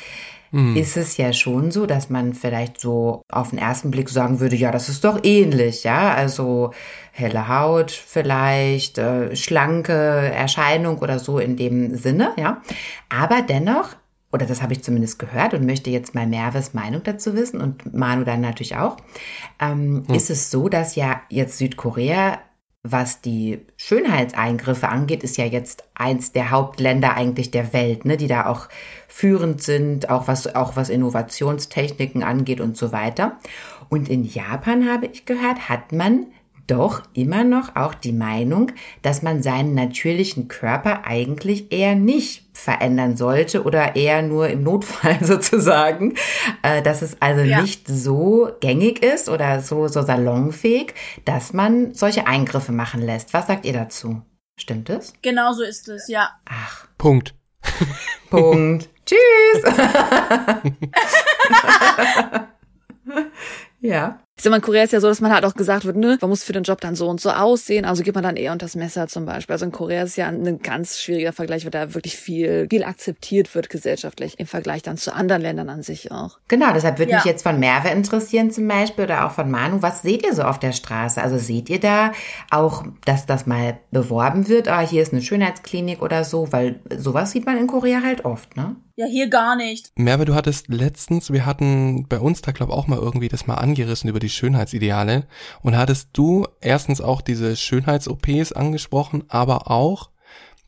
mhm. ist es ja schon so, dass man vielleicht so auf den ersten Blick sagen würde, ja, das ist doch ähnlich, ja. Also helle Haut vielleicht, äh, schlanke Erscheinung oder so in dem Sinne, ja. Aber dennoch oder das habe ich zumindest gehört und möchte jetzt mal Merves Meinung dazu wissen und Manu dann natürlich auch, ähm, hm. ist es so, dass ja jetzt Südkorea, was die Schönheitseingriffe angeht, ist ja jetzt eins der Hauptländer eigentlich der Welt, ne, die da auch führend sind, auch was, auch was Innovationstechniken angeht und so weiter. Und in Japan habe ich gehört, hat man doch immer noch auch die Meinung, dass man seinen natürlichen Körper eigentlich eher nicht verändern sollte oder eher nur im Notfall sozusagen, äh, dass es also ja. nicht so gängig ist oder so, so salonfähig, dass man solche Eingriffe machen lässt. Was sagt ihr dazu? Stimmt es? Genau so ist es, ja. Ach. Punkt. Punkt. Tschüss. ja. Ich sag mal, in Korea ist ja so, dass man halt auch gesagt wird, ne, man muss für den Job dann so und so aussehen, also geht man dann eher unter das Messer zum Beispiel. Also in Korea ist ja ein ganz schwieriger Vergleich, weil da wirklich viel, viel akzeptiert wird gesellschaftlich im Vergleich dann zu anderen Ländern an sich auch. Genau, deshalb würde ja. mich jetzt von Merve interessieren zum Beispiel oder auch von Manu, was seht ihr so auf der Straße? Also seht ihr da auch, dass das mal beworben wird, ah, hier ist eine Schönheitsklinik oder so, weil sowas sieht man in Korea halt oft, ne? Ja, hier gar nicht. Merve, du hattest letztens, wir hatten bei uns da glaube auch mal irgendwie das mal angerissen über die Schönheitsideale und hattest du erstens auch diese Schönheits-OPs angesprochen, aber auch,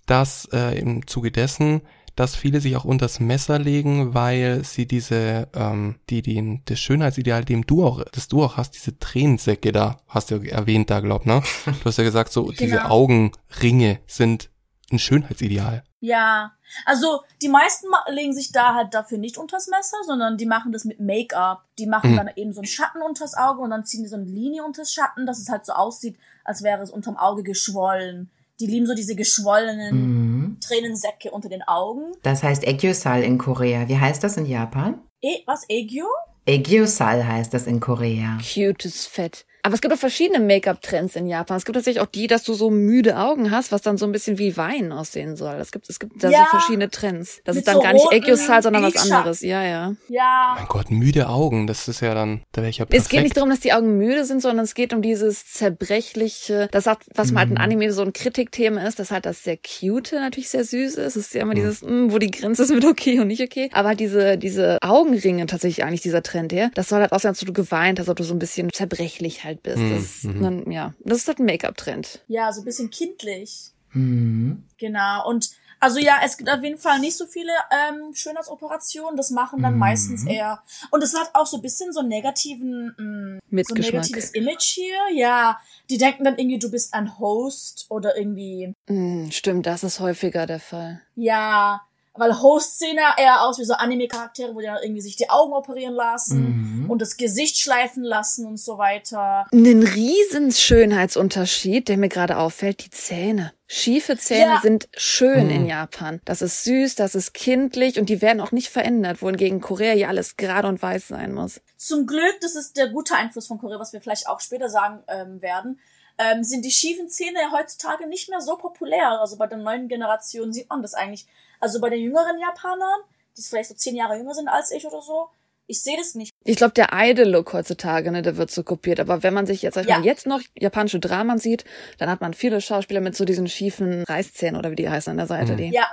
dass äh, im Zuge dessen, dass viele sich auch unters Messer legen, weil sie diese, ähm, die, die, das Schönheitsideal, dem du auch, das du auch hast, diese Tränensäcke da, hast du erwähnt da, glaub, ne? Du hast ja gesagt, so, genau. diese Augenringe sind ein Schönheitsideal. Ja, also die meisten legen sich da halt dafür nicht unters Messer, sondern die machen das mit Make-up. Die machen mhm. dann eben so einen Schatten unters Auge und dann ziehen die so eine Linie unters Schatten, dass es halt so aussieht, als wäre es unterm Auge geschwollen. Die lieben so diese geschwollenen mhm. Tränensäcke unter den Augen. Das heißt Aegyosal in Korea. Wie heißt das in Japan? E was? Aegyo? Aegyosal heißt das in Korea. Cutes Fett. Aber es gibt auch verschiedene Make-up-Trends in Japan. Es gibt tatsächlich auch die, dass du so müde Augen hast, was dann so ein bisschen wie Wein aussehen soll. Es gibt, es gibt da ja, so verschiedene Trends. Das ist dann so gar nicht Egiosal, sondern was anderes. Ja, ja. Ja. Mein Gott, müde Augen. Das ist ja dann, da wäre ich ja perfekt. Es geht nicht darum, dass die Augen müde sind, sondern es geht um dieses zerbrechliche, das hat, was mal halt in mhm. Anime so ein Kritikthema ist, dass halt das sehr cute natürlich sehr süß ist. Es ist ja immer mhm. dieses, mh, hm, wo die Grenze ist mit okay und nicht okay. Aber halt diese, diese Augenringe tatsächlich eigentlich dieser Trend her, das soll halt aussehen, als du geweint hast, ob du so ein bisschen zerbrechlich halt bist. Mhm. Das, mhm. dann, ja, das ist halt ein Make-up-Trend. Ja, so ein bisschen kindlich. Mhm. Genau. Und Also ja, es gibt auf jeden Fall nicht so viele ähm, Schönheitsoperationen. Das machen dann Mhm. meistens eher. Und es hat auch so ein bisschen so einen negativen, mh, so ein negatives Image hier. Ja, die denken dann irgendwie, du bist ein Host oder irgendwie, Hm, stimmt, das ist häufiger der Fall. ja, weil Hosts sehen ja eher aus wie so Anime-Charaktere, wo die dann irgendwie sich die Augen operieren lassen Mhm. und das Gesicht schleifen lassen und so weiter. Einen riesen Schönheitsunterschied, der mir gerade auffällt, die Zähne. Schiefe Zähne Ja. sind schön Mhm. in Japan. Das ist süß, das ist kindlich und die werden auch nicht verändert, wohingegen Korea ja alles gerade und weiß sein muss. Zum Glück, das ist der gute Einfluss von Korea, was wir vielleicht auch später sagen ähm, werden, ähm, sind die schiefen Zähne heutzutage nicht mehr so populär. Also bei der neuen Generation sieht man das eigentlich. Also bei den jüngeren Japanern, die vielleicht so zehn Jahre jünger sind als ich oder so, ich sehe das nicht. Ich glaube, der Idol-Look heutzutage, ne, der wird so kopiert. Aber wenn man sich jetzt, sag ich Ja. mal, jetzt noch japanische Dramen sieht, dann hat man viele Schauspieler mit so diesen schiefen Reißzähnen oder wie die heißen an der Seite. Mhm. Die. Ja,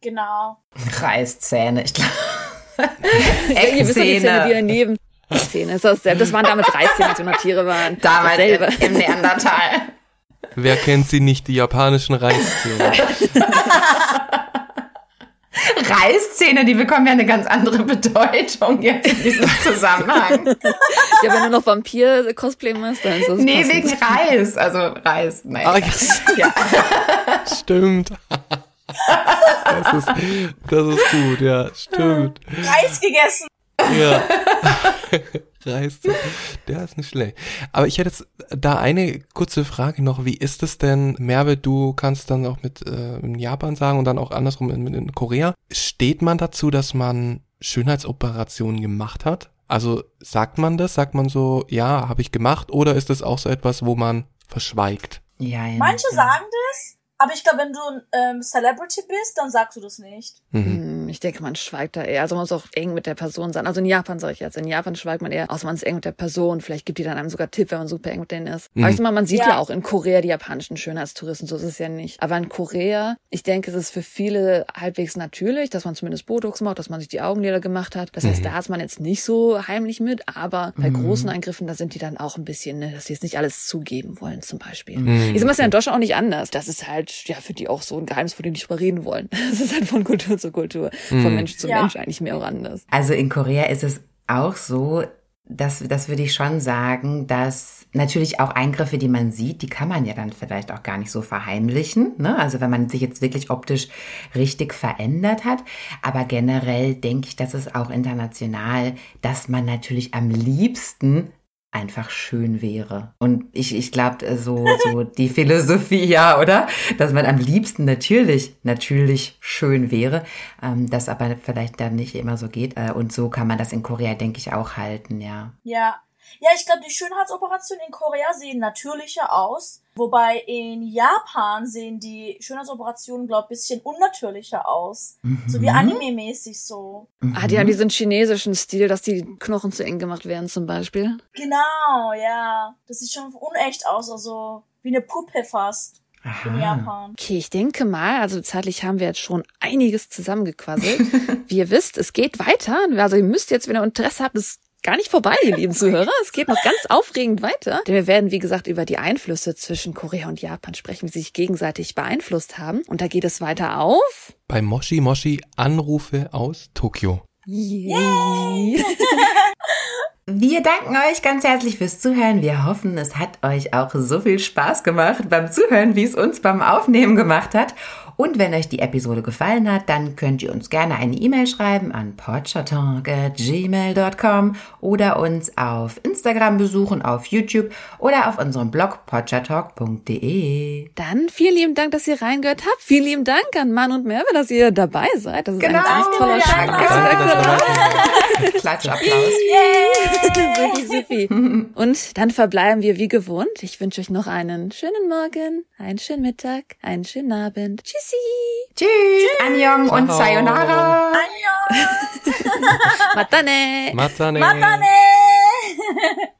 genau. Reißzähne, ich glaube. Ja, ihr wisst ja die Zähne, die daneben. Zähne ist dasselbe. Das waren damals Reißzähne, als wir noch Tiere waren. Damals Dasselbe. im, im Neandertal. Wer kennt sie nicht, die japanischen Reißzähne? Reißzähne, die bekommen ja eine ganz andere Bedeutung jetzt in diesem Zusammenhang. Ja, wenn du noch Vampir-Cosplay machst, dann ist das nee, passend. wegen Reis. Also Reis. Nein. Ah, ja. Stimmt. Das ist, das ist gut, ja, stimmt. Reis gegessen. Ja. Reis. Der ist nicht schlecht. Aber ich hätte jetzt da eine kurze Frage noch. Wie ist es denn, Merve, du kannst dann auch mit äh, in Japan sagen und dann auch andersrum in, in Korea. Steht man dazu, dass man Schönheitsoperationen gemacht hat? Also sagt man das? Sagt man so, ja, habe ich gemacht? Oder ist es auch so etwas, wo man verschweigt? ja, ja Manche ja. sagen das, aber ich glaube, wenn du ein ähm, Celebrity bist, dann sagst du das nicht. Mhm. Hm, Ich denke, man schweigt da eher. Also man muss auch eng mit der Person sein. Also in Japan sage ich jetzt. In Japan schweigt man eher, außer man ist eng mit der Person. Vielleicht gibt die dann einem sogar Tipp, wenn man super eng mit denen ist. Mhm. Aber ich sag mal, man sieht ja. Ja. auch in Korea die japanischen Schönheitstouristen. So ist es ja nicht. Aber in Korea, ich denke, es ist für viele halbwegs natürlich, dass man zumindest Botox macht, dass man sich die Augenlider gemacht hat. Das heißt, Mhm. da ist man jetzt nicht so heimlich mit. Aber bei Mhm. großen Eingriffen, da sind die dann auch ein bisschen, ne, dass sie jetzt nicht alles zugeben wollen zum Beispiel. Mhm, Ich sag mal, es ist ja in. Deutschland auch nicht anders. Das ist halt, ja, für die auch so ein Geheimnis, von dem die nicht überreden wollen. Das ist halt von Kultur zu Kultur, von Mhm. Mensch zu Ja. Mensch eigentlich mehr auch anders. Also in Korea ist es auch so, dass, das würde ich schon sagen, dass natürlich auch Eingriffe, die man sieht, die kann man ja dann vielleicht auch gar nicht so verheimlichen. Ne? Also wenn man sich jetzt wirklich optisch richtig verändert hat. Aber generell denke ich, dass es auch international, dass man natürlich am liebsten einfach schön wäre. Und ich, ich glaube, so, so die Philosophie, ja, oder? Dass man am liebsten natürlich, natürlich schön wäre, ähm, das aber vielleicht dann nicht immer so geht. Äh, und so kann man das in Korea, denke ich, auch halten, ja. Ja. Ja, ich glaube, die Schönheitsoperationen in Korea sehen natürlicher aus. Wobei in Japan sehen die Schönheitsoperationen, glaube ich, bisschen unnatürlicher aus. So wie Mhm. Anime-mäßig so. Ah, die haben diesen chinesischen Stil, dass die Knochen zu eng gemacht werden zum Beispiel. Genau, ja. Das sieht schon unecht aus, also wie eine Puppe fast in. Japan. Okay, ich denke mal, also zeitlich haben wir jetzt schon einiges zusammengequasselt. Wie ihr wisst, es geht weiter. Also ihr müsst jetzt, wenn ihr Interesse habt, es gar nicht vorbei, ihr lieben Zuhörer. Es geht noch ganz aufregend weiter. Denn wir werden, wie gesagt, über die Einflüsse zwischen Korea und Japan sprechen, wie sie sich gegenseitig beeinflusst haben. Und da geht es weiter auf. Bei Moshi Moshi Anrufe aus Tokio. Yay! Wir danken euch ganz herzlich fürs Zuhören. Wir hoffen, es hat euch auch so viel Spaß gemacht beim Zuhören, wie es uns beim Aufnehmen gemacht hat. Und wenn euch die Episode gefallen hat, dann könnt ihr uns gerne eine E-Mail schreiben an podchatalk.gmail.com oder uns auf Instagram besuchen, auf YouTube oder auf unserem Blog podchatalk.de. Dann vielen lieben Dank, dass ihr reingehört habt. Vielen lieben Dank an Mann und Merve, dass ihr dabei seid. Das ist ein ganz toller ja, Spaß. Klatschapplaus. Supi, supi. Und dann verbleiben wir wie gewohnt. Ich wünsche euch noch einen schönen Morgen, einen schönen Mittag, einen schönen Abend. Tschüssi. Tschüss, Annyeong und. Sayonara. Matane. Matane. Matane!